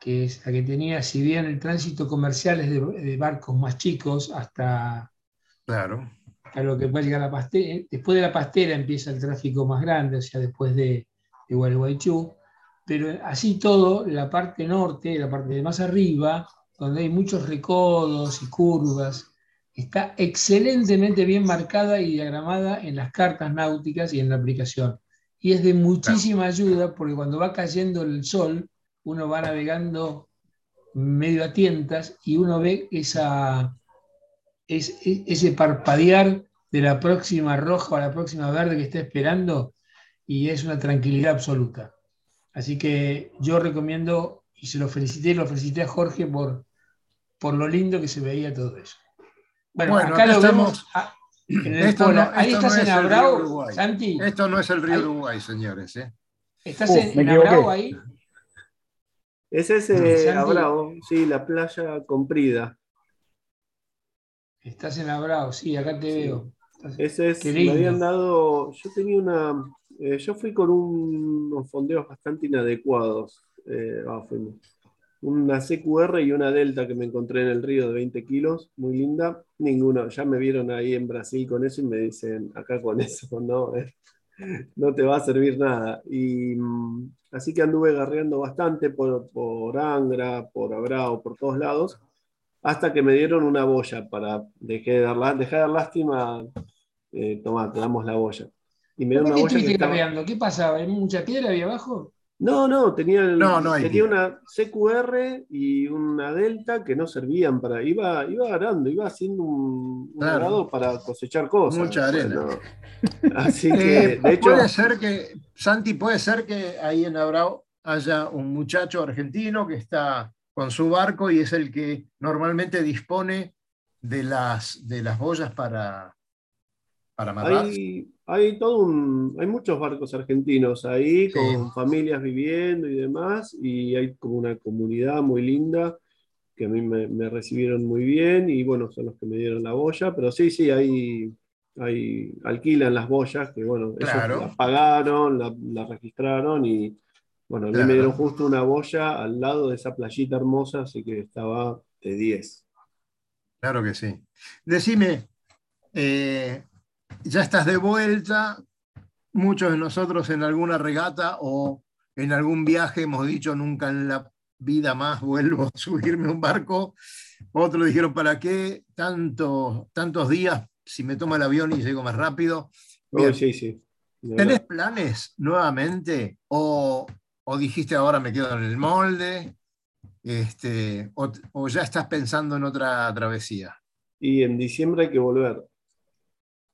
que es la que tenía, si bien el tránsito comercial es de, barcos más chicos, hasta, claro. lo que puede llegar a la pastera. Después de la pastera empieza el tráfico más grande, o sea, después de, de Gualeguaychú. Pero así todo, la parte norte, la parte de más arriba, donde hay muchos recodos y curvas, está excelentemente bien marcada y diagramada en las cartas náuticas y en la aplicación. Y es de muchísima ayuda porque cuando va cayendo el sol, uno va navegando medio a tientas y uno ve esa, es- e- ese parpadear de la próxima roja o la próxima verde que está esperando y es una tranquilidad absoluta. Así que yo recomiendo, y se lo felicité, lo felicité a Jorge por, por lo lindo que se veía todo eso. Bueno, Bueno, acá acá lo estamos. vemos a- <clears throat> en el Esto Pola. no- Ahí esto no estás es en Abrao, Uruguay. Santi. Esto no es el río Ahí- Uruguay, señores. ¿eh? ¿Estás Uh, en, en. Abrao ahí? Es ese Santi. Abrao, sí, la playa comprida. Estás en Abrao, sí, acá te Sí. veo. Estás- Ese es, me habían dado, yo tenía una, eh, yo fui con un- unos fondeos bastante inadecuados. eh, ah, fuimos. Una CQR y una Delta que me encontré en el río de 20 kilos, muy linda. Ninguno, ya me vieron ahí en Brasil con eso y me dicen, acá con eso <laughs> no, eh, no te va a servir nada. Y mm, así que anduve garreando bastante por, por Angra, por Abrao, por todos lados, hasta que me dieron una boya para, dejé de dar, lá- dejé de dar lástima, eh, tomá, te damos la boya. Y me ¿Por dieron una boya que estaba-? ¿Qué pasaba? ¿Hay mucha piedra ahí abajo? No, no, tenía, el- No, no hay tenía piedra. una CQR y una Delta que no servían para, iba, iba arando, iba haciendo un, un Claro. arado para cosechar cosas. Mucha arena. Bueno, así <laughs> que, Eh, de hecho, puede ser que, Santi, puede ser que ahí en Abrao haya un muchacho argentino que está con su barco y es el que normalmente dispone de las, de las boyas para, para amarrar. Hay, hay todo un, hay muchos barcos argentinos ahí Sí. con familias viviendo y demás, y hay como una comunidad muy linda que a mí me, me recibieron muy bien y bueno, son los que me dieron la boya, pero sí, sí, hay, hay alquilan las boyas que bueno, Claro. las pagaron, la, la registraron y bueno, a mí Claro. me dieron justo una boya al lado de esa playita hermosa, así que estaba de 10. Claro que sí. Decime, eh, ya estás de vuelta, muchos de nosotros en alguna regata o en algún viaje hemos dicho nunca en la vida más vuelvo a subirme a un barco. Otros dijeron, ¿para qué tanto, tantos días si me tomo el avión y llego más rápido? Bien. sí, sí. ¿Tenés planes nuevamente? ¿O, o dijiste ahora me quedo en el molde? Este, o, o ya estás pensando en otra travesía? Y en diciembre hay que volver,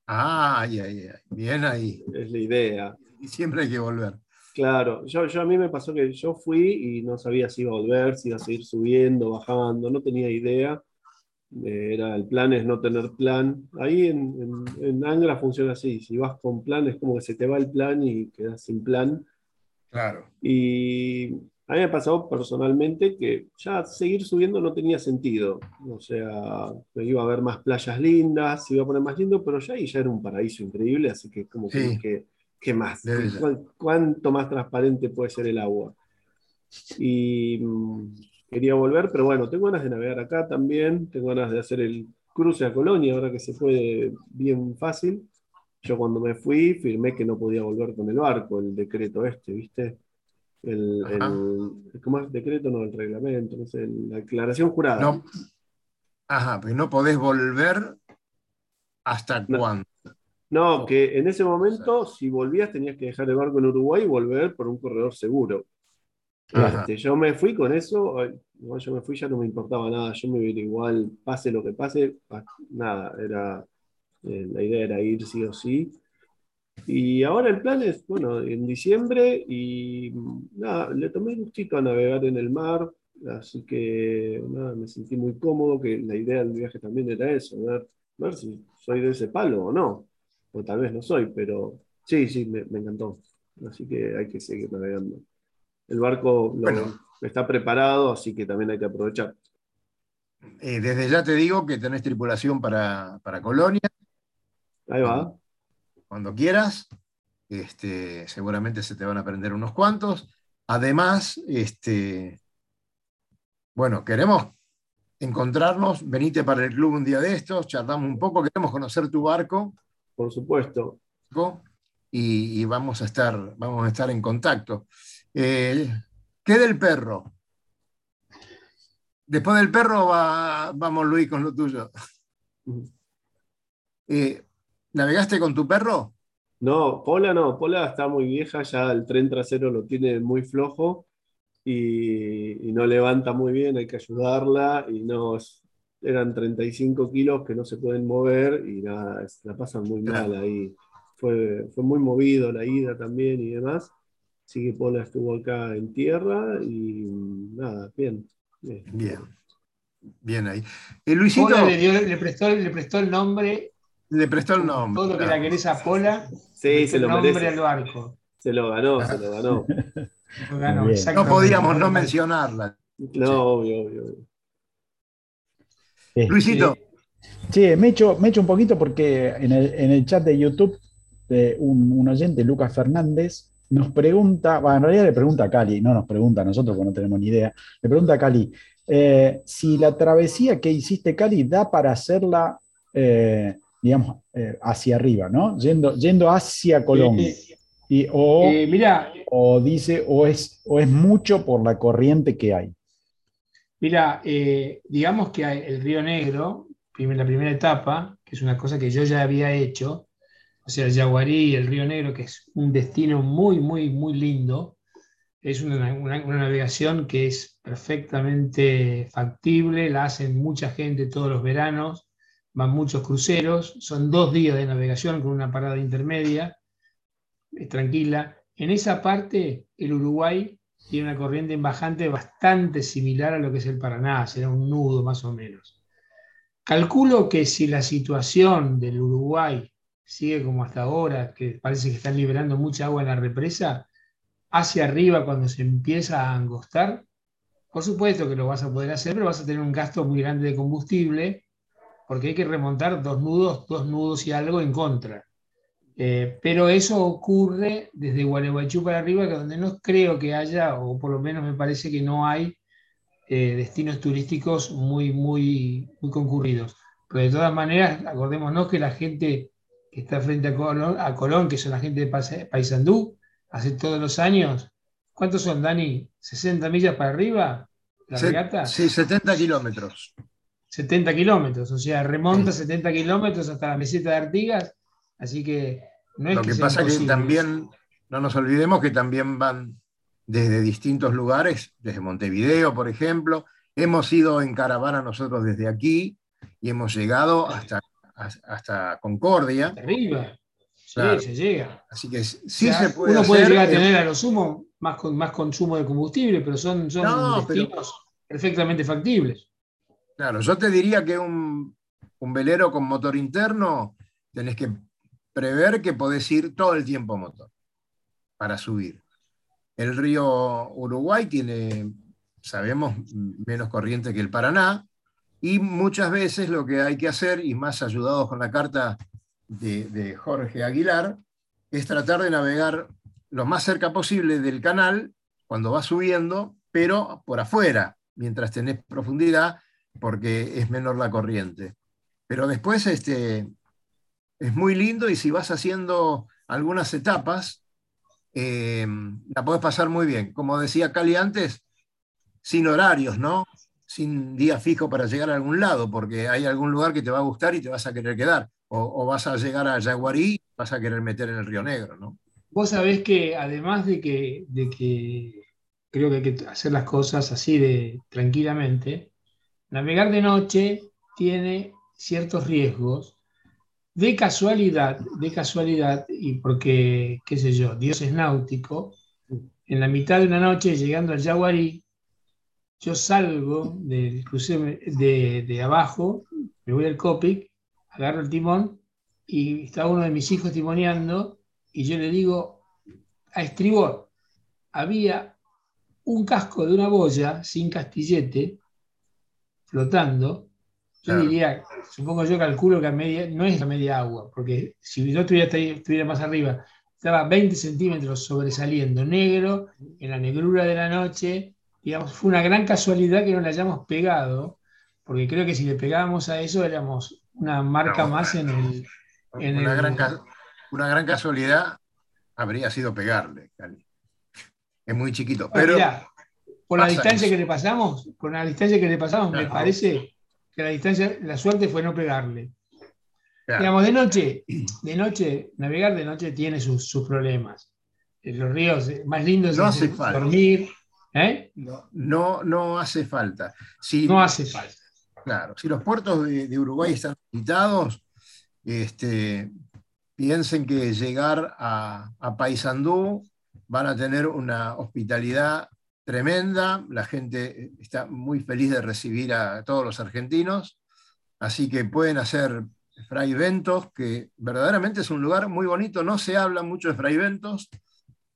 ay, ay, ay, bien ahí. es la idea. Y siempre hay que volver. Claro, yo, yo a mí me pasó que yo fui y no sabía si iba a volver, si iba a seguir subiendo, bajando, no tenía idea. Eh, Era, el plan es no tener plan. Ahí en, en- en Angra funciona así, si vas con plan es como que se te va el plan y quedas sin plan. Claro. Y a mí me pasó personalmente que ya seguir subiendo no tenía sentido. O sea, me iba a ver más playas lindas, se iba a poner más lindo, pero ya ahí ya era un paraíso increíble, así que como que Sí. dije, ¿qué más? Debe ser. ¿Cuán- ¿Cuánto más transparente puede ser el agua? Y mm, quería volver, pero bueno, tengo ganas de navegar acá también, tengo ganas de hacer el cruce a Colonia, ahora que se puede bien fácil. Yo cuando me fui firmé que no podía volver con el barco, el decreto este, ¿viste? El, el- ¿cómo es? Decreto, no, el reglamento, no sé, la declaración jurada. No, ajá, pues no podés volver hasta No. cuándo. No, que en ese momento, si volvías, tenías que dejar el barco en Uruguay y volver por un corredor seguro. Este, yo me fui con eso, igual yo me fui, ya no me importaba nada, yo me iba igual, pase lo que pase, pa- nada, era, eh, la idea era ir sí o sí. Y ahora el plan es, bueno, en diciembre y mm, nada, le tomé gustito a navegar en el mar, así que nada, me sentí muy cómodo, que la idea del viaje también era eso, ver, ver si soy de ese palo o no, o tal vez no soy, pero sí, sí, me, me encantó, así que hay que seguir navegando. El barco lo- Bueno. está preparado, así que también hay que aprovechar. Eh, desde ya te digo que tenés tripulación para, para Colonia, Ahí va. Cuando quieras. Este, seguramente se te van a aprender unos cuantos. Además, este, bueno, queremos encontrarnos, venite para el club un día de estos, charlamos un poco, queremos conocer tu barco Por supuesto. y, y vamos, a estar, vamos a estar en contacto. Eh, ¿Qué del perro? Después del perro va- vamos, Luis, con lo tuyo. Eh, ¿Navegaste con tu perro? No, Pola no, Pola está muy vieja, ya el tren trasero lo tiene muy flojo. y, y no levanta muy bien, hay que ayudarla y no, es- eran 35 kilos que no se pueden mover y nada, la pasan muy mal ahí. Fue, fue muy movido la ida también y demás. Así que Pola estuvo acá en tierra y nada, bien. Bien. Bien ahí. Eh, Luisito Pola le, dio- le prestó, le prestó el nombre, le prestó el nombre. todo lo que la querés a Pola, Sí, se el lo nombre merece. al barco. Se lo ganó, se lo ganó. Lo ganó. No podíamos no mencionarla. No, obvio, obvio. obvio. Este, Luisito, Sí, me echo, me echo un poquito porque en el, en el chat de YouTube un, un oyente, Lucas Fernández, nos pregunta, bueno, en realidad le pregunta a Cali, no nos pregunta a nosotros porque no tenemos ni idea, le pregunta a Cali, eh, si la travesía que hiciste Cali da para hacerla, eh, digamos, eh, hacia arriba, ¿no? Yendo, yendo hacia Colombia. Eh, Y, o, eh, mirá, o dice, o es, o es mucho por la corriente que hay. Mira, eh, digamos que hay el Río Negro, la primera etapa, que es una cosa que yo ya había hecho, o sea, el Yaguarí y el Río Negro, que es un destino muy, muy, muy lindo, es una, una- una navegación que es perfectamente factible, la hacen mucha gente todos los veranos, van muchos cruceros, son dos días de navegación con una parada intermedia, eh, tranquila. En esa parte, el Uruguay tiene una corriente en bajante bastante similar a lo que es el Paraná, será un nudo más o menos. Calculo que si la situación del Uruguay sigue como hasta ahora, que parece que están liberando mucha agua en la represa, hacia arriba cuando se empieza a angostar, por supuesto que lo vas a poder hacer, pero vas a tener un gasto muy grande de combustible, porque hay que remontar dos nudos, dos nudos y algo en contra. Eh, pero eso ocurre desde Gualeguaychú para arriba, que donde no creo que haya, o por lo menos me parece que no hay eh, destinos turísticos muy, muy, muy concurridos. Pero de todas maneras, acordémonos que la gente que está frente a Colón, a Colón, que son la gente de Paysandú, hace todos los años, ¿cuántos son, Dani? ¿60 millas para arriba? ¿La se- regata? sí, 70 kilómetros. 70 kilómetros, o sea, remonta 70 kilómetros hasta la meseta de Artigas, así que no es Lo que pasa que imposible. también, no nos olvidemos que también van desde distintos lugares, desde Montevideo, por ejemplo. Hemos ido en caravana nosotros desde aquí y hemos llegado hasta, hasta Concordia. Hasta arriba, sí, Claro. se llega. Así que sí O sea, se puede uno puede hacer, llegar a tener a lo sumo más, con, más consumo de combustible, pero son, son No, pero- destinos perfectamente factibles. Claro, yo te diría que un, un velero con motor interno tenés que prever que podés ir todo el tiempo motor para subir. El río Uruguay tiene, sabemos, menos corriente que el Paraná, y muchas veces lo que hay que hacer, y más ayudados con la carta de, de Jorge Aguilar, es tratar de navegar lo más cerca posible del canal cuando va subiendo, pero por afuera, mientras tenés profundidad, porque es menor la corriente. Pero después este, es muy lindo y si vas haciendo algunas etapas, eh, la podés pasar muy bien. Como decía Cali antes, sin horarios, ¿no? Sin día fijo para llegar a algún lado, porque hay algún lugar que te va a gustar y te vas a querer quedar. O, o vas a llegar a Yaguarí y vas a querer meter en el Río Negro, ¿no? Vos sabés que además de que, de que creo que hay que hacer las cosas así de tranquilamente, navegar de noche tiene ciertos riesgos. De casualidad, de casualidad, y porque, qué sé yo, Dios es náutico, en la mitad de una noche llegando al Yaguarí, yo salgo del crucero de, de abajo, me voy al Copic, agarro el timón y está uno de mis hijos timoneando y yo le digo a estribor, había un casco de una boya sin castillete flotando. Yo Claro. diría, supongo yo calculo que a media, no es a media agua, porque si yo estuviera, estuviera más arriba, estaba 20 centímetros sobresaliendo, negro, en la negrura de la noche. Digamos, fue una gran casualidad que no le hayamos pegado, porque creo que si le pegábamos a eso éramos una marca No, más en el, <laughs> en Una el- gran, una gran casualidad habría sido pegarle, Cali. Es muy chiquito. Pero mirá, por la distancia eso. que le pasamos, por la distancia que le pasamos, me parece que la distancia, la suerte fue no pegarle. claro, Digamos, de noche, de noche, navegar de noche tiene sus, sus problemas. En los ríos eh, más lindos No es hace falta. dormir, ¿Eh? No, no, no hace falta. Si, No hace falta. Claro, si los puertos de, de Uruguay están visitados, este, piensen que llegar a, a Paysandú van a tener una hospitalidad tremenda, la gente está muy feliz de recibir a todos los argentinos, así que pueden hacer Fraiventos, que verdaderamente es un lugar muy bonito, no se habla mucho de Fraiventos,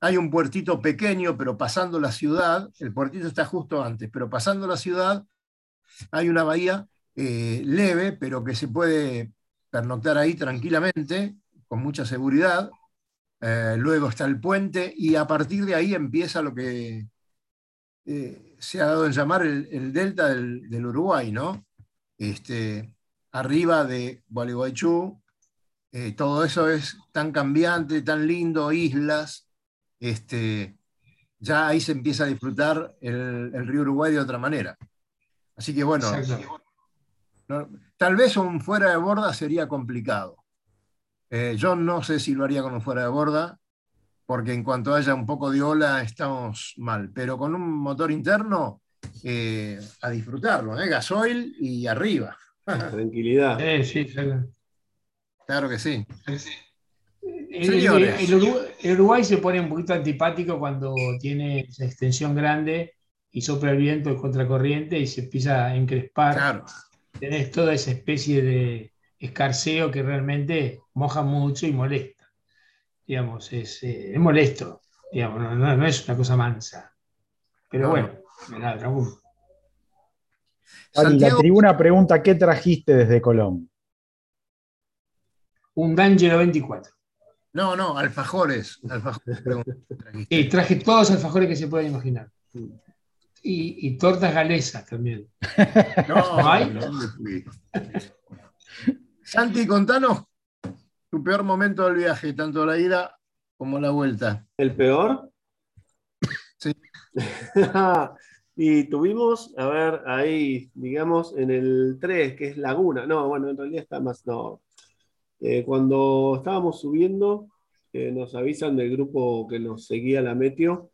hay un puertito pequeño, pero pasando la ciudad, el puertito está justo antes, pero pasando la ciudad hay una bahía eh, leve, pero que se puede pernoctar ahí tranquilamente, con mucha seguridad. Eh, luego está el puente y a partir de ahí empieza lo que eh, se ha dado en llamar el, el delta del, del Uruguay, ¿no? Este, arriba de Gualeguaychú, eh, todo eso es tan cambiante, tan lindo, islas, este, ya ahí se empieza a disfrutar el, el río Uruguay de otra manera. Así que bueno, no- tal vez un fuera de borda sería complicado. Eh, yo no sé si lo haría con un fuera de borda, porque en cuanto haya un poco de ola estamos mal, pero con un motor interno eh, a disfrutarlo, ¿eh? gasoil y arriba. <laughs> Tranquilidad. Eh, sí. Claro que sí. El, Señores. el- el Uruguay, el Uruguay se pone un poquito antipático cuando tiene esa extensión grande y sopla el viento, el contracorriente y se empieza a encrespar. Claro. Tenés toda esa especie de escarceo que realmente moja mucho y molesta. Digamos, es, eh, es molesto. Digamos, no, no- no es una cosa mansa. Pero No. bueno, nada, tranquilo. Ari, la tribuna pregunta qué trajiste desde Colón. un D'Angelo 24. no, no, alfajores. alfajores. Y traje todos los alfajores que se puedan imaginar. Y, y tortas galesas también. No, ¿No hay? ¿dónde fui? Santi, contanos tu peor momento del viaje, tanto la ida como la vuelta. ¿El peor? Sí. <laughs> y tuvimos, a ver, ahí, digamos, en el 3, que es Laguna. No, bueno, en realidad está más, no. Eh, cuando estábamos subiendo, eh, nos avisan del grupo que nos seguía la Meteo,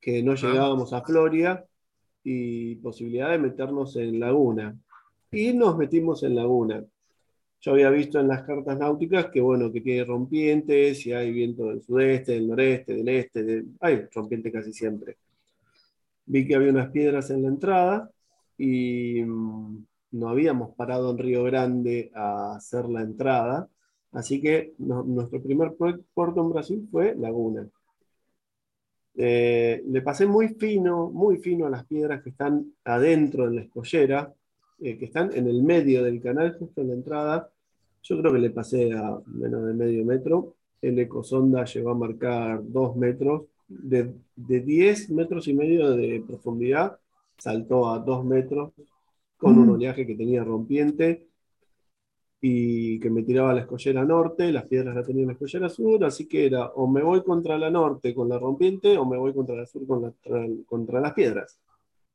que no llegábamos a Floria y posibilidad de meternos en Laguna. Y nos metimos en Laguna. Yo había visto en las cartas náuticas que, bueno, que tiene rompientes y hay viento del sudeste, del noreste, del este, hay rompiente casi siempre. Vi que había unas piedras en la entrada y mm, no habíamos parado en Río Grande a hacer la entrada, así que no- nuestro primer pu- puerto en Brasil fue Laguna. Eh, le pasé muy fino, muy fino a las piedras que están adentro en la escollera, eh, que están en el medio del canal, justo en la entrada. Yo creo que le pasé a menos de medio metro. El ecosonda llegó a marcar dos metros. De, de 10 metros y medio de profundidad, saltó a dos metros con un Mm. oleaje que tenía rompiente y que me tiraba a la escollera norte, las piedras la tenía en la escollera sur, así que era o me voy contra la norte con la rompiente o me voy contra la sur con la- contra, contra las piedras.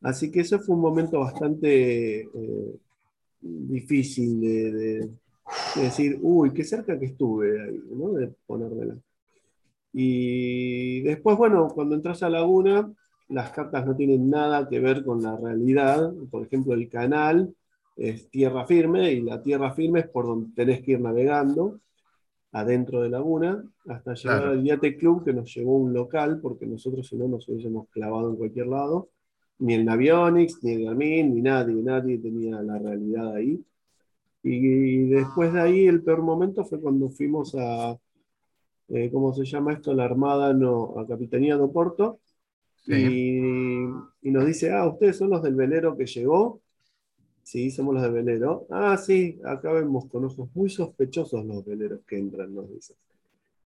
Así que ese fue un momento bastante eh, difícil de, de- de decir, uy, qué cerca que estuve ahí, ¿no? De ponérmela. Y después, bueno, cuando entras a Laguna, las cartas no tienen nada que ver con la realidad. Por ejemplo, el canal es tierra firme y la tierra firme es por donde tenés que ir navegando adentro de Laguna hasta llegar Claro. al Yate Club que nos llevó a un local porque nosotros si no nos hubiésemos clavado en cualquier lado. Ni el Navionics, ni el Garmin, ni nadie, nadie tenía la realidad ahí. Y después de ahí el peor momento fue cuando fuimos a, eh, ¿cómo se llama esto? La Armada, no, a Capitanía de Oporto. Sí. Y, y nos dice, ah, ustedes son los del velero que llegó. Sí, somos los del velero. Ah, sí, acá vemos con ojos muy sospechosos los veleros que entran, nos dicen.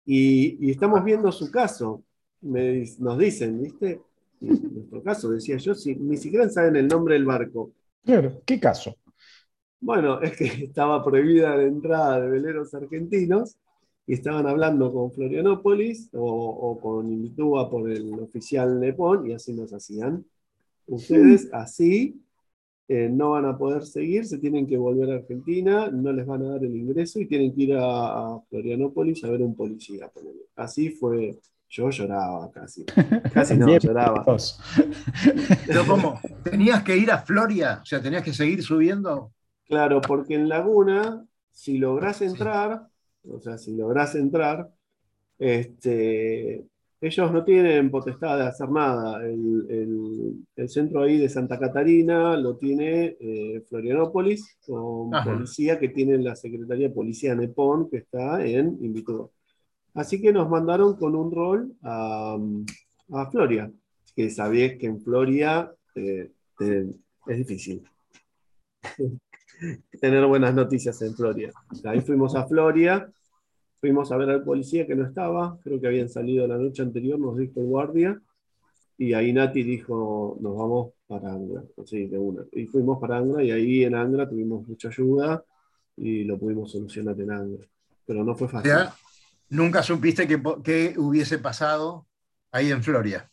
Y, y estamos viendo su caso. Me nos dicen, ¿viste? En nuestro caso, decía yo, si, ni siquiera saben el nombre del barco. Claro, ¿qué caso? Bueno, <laughs> es que estaba prohibida la entrada de veleros argentinos y estaban hablando con Florianópolis o, o con Invitúa por el oficial Nepón y así nos hacían. Ustedes así eh, no van a poder seguir, se tienen que volver a Argentina, no les van a dar el ingreso y tienen que ir a, a Florianópolis a ver un policía. Así fue Yo lloraba casi. <laughs> Casi no, lloraba. Pero ¿cómo? ¿Tenías que ir a Floria? O sea, ¿tenías que seguir subiendo? Claro, porque en Laguna, si lográs entrar, o sea, si lográs entrar, este, ellos no tienen potestad de hacer nada. El, el- el centro ahí de Santa Catarina lo tiene eh, Florianópolis, con Ajá. policía que tiene la Secretaría de Policía Nepón, que está en Invitúa. Así que nos mandaron con un rol a, Floria, que sabés que en Floria eh, es difícil <laughs> tener buenas noticias en Floria. Ahí fuimos a Floria, fuimos a ver al policía que no estaba, creo que habían salido la noche anterior, nos dijo el guardia, y ahí Nati dijo, nos vamos para Angra, sí, de una. Y fuimos para Angra, y ahí en Angra tuvimos mucha ayuda, y lo pudimos solucionar en Angra. Pero no fue fácil. Nunca supiste qué qué hubiese pasado ahí en Floria.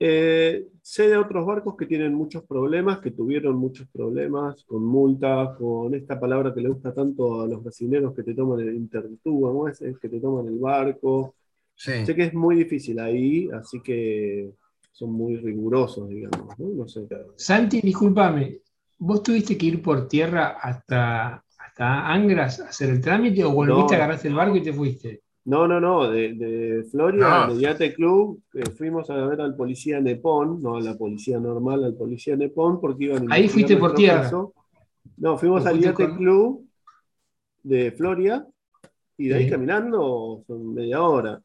Eh, sé de otros barcos que tienen muchos problemas, que tuvieron muchos problemas con multas, con esta palabra que le gusta tanto a los brasileños que te toman el intertúa, ¿no? Es, es que te toman el barco. Sí. Sé que es muy difícil ahí, así que son muy rigurosos, digamos, ¿no? No sé. Santi, discúlpame, ¿vos tuviste que ir por tierra hasta, hasta Angras a hacer el trámite o volviste, No. agarraste el barco y te fuiste? No, no, no, de, de Floria, No. de Yate Club, eh, fuimos a ver al policía Nepón, no a la policía normal, al policía Nepón, porque iban a Ahí fuiste por tierra. caso. No, fuimos ¿O al Yate con- Club de Floria, y de ahí Sí. caminando son media hora.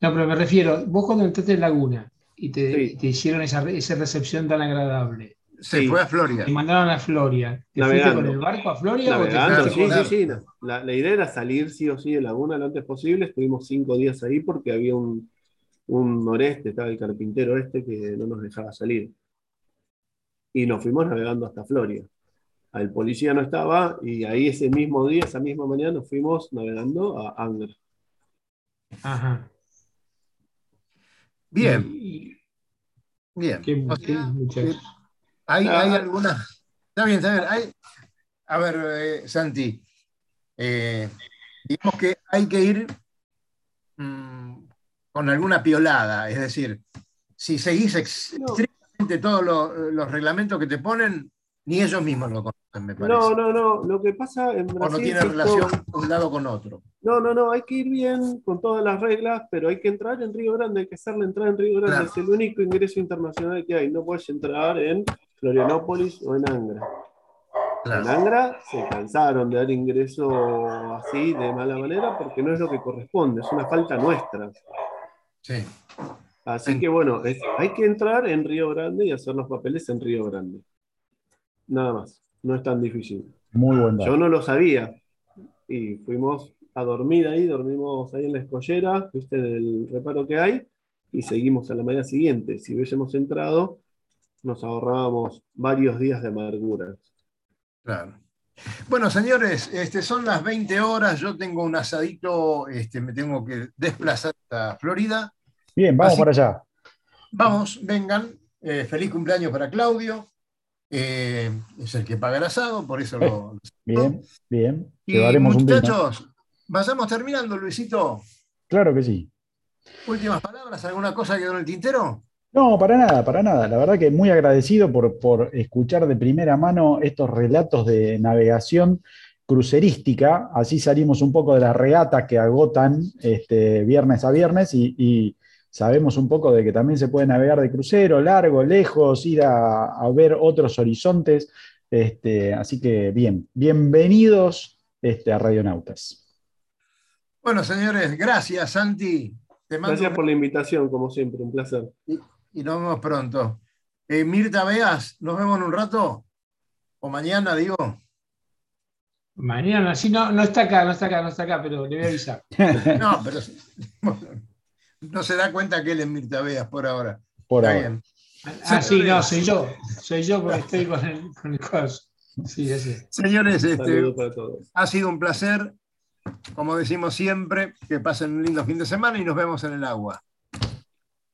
No, pero me refiero, vos cuando entraste en Laguna y te, Sí. y te hicieron esa, esa recepción tan agradable, Se Sí. fue a Floria. te mandaron a Floria, ¿te Navegando. fuiste con el barco a Floria Navegando, o te sí, fuiste sí, sí. La, la idea era salir sí o sí de Laguna lo antes posible. Estuvimos cinco días ahí porque había un, un noreste, estaba el carpintero este que no nos dejaba salir. Y nos fuimos navegando hasta Floria. El policía no estaba y ahí ese mismo día, esa misma mañana, nos fuimos navegando a Angra. Ajá. Bien, Y- bien. qué- O sea. Hay, Ah. hay algunas. Está bien, está bien. Hay- a ver, eh, Santi, eh, digamos que hay que ir mm, con alguna piolada, es decir, si seguís No. estrictamente todos los, los reglamentos que te ponen, ni ellos mismos lo conocen, me parece. No, no, no. Lo que pasa en o Brasil. no tiene relación un lado con otro. No, no, no, hay que ir bien con todas las reglas, pero hay que entrar en Río Grande, hay que hacer la entrada en Río Grande, Claro. es el único ingreso internacional que hay, no puedes entrar en Florianópolis o en Angra. En Angra se cansaron de dar ingreso así, de mala manera, porque no es lo que corresponde, es una falta nuestra. Sí. Así que bueno, es- hay que entrar en Río Grande y hacer los papeles en Río Grande. Nada más, no es tan difícil. Muy buen. Yo no lo sabía. Y fuimos a dormir ahí, dormimos ahí en la escollera, viste, en el reparo que hay, y seguimos a la mañana siguiente. Si hubiésemos entrado, nos ahorrábamos varios días de amargura. Claro. Bueno, señores, este, son las 20 horas, yo tengo un asadito, este, me tengo que desplazar a Florida. Bien, vamos Así- para allá. Vamos, vengan. Eh, feliz cumpleaños para Claudio. Eh, es el que paga el asado, por eso lo. Bien, bien. Y Llevaremos un muchachos, vayamos terminando, Luisito. Claro que sí. Últimas palabras, ¿alguna cosa que quedó en el tintero? No, para nada, para nada. La verdad que muy agradecido por, por escuchar de primera mano estos relatos de navegación crucerística. Así salimos un poco de las regatas que agotan este, viernes a viernes y, y sabemos un poco de que también se puede navegar de crucero, largo, lejos, ir a, a ver otros horizontes. Este, así que bien, bienvenidos este, a Radionautas. Bueno, señores, gracias, Santi. Te mando Gracias por la invitación, como siempre, un placer. Y nos vemos pronto. Eh, Mirta Veas, nos vemos en un rato. O mañana, digo. Mañana, sí, no, no está acá, no está acá, no está acá, pero le voy a avisar. <laughs> No, pero no se da cuenta que él es Mirta Veas por ahora. Por Está ahora. bien. Ah, sí, no, soy yo. Soy yo porque estoy con el, con el coso. Sí, ese. Señores, este, Saludos para todos. ha sido un placer. Como decimos siempre, que pasen un lindo fin de semana y nos vemos en el agua.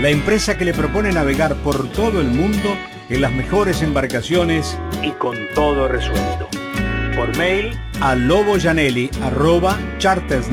La empresa que le propone navegar por todo el mundo en las mejores embarcaciones Y con todo resuelto. por mail a loboyanelli arroba chartersnauticos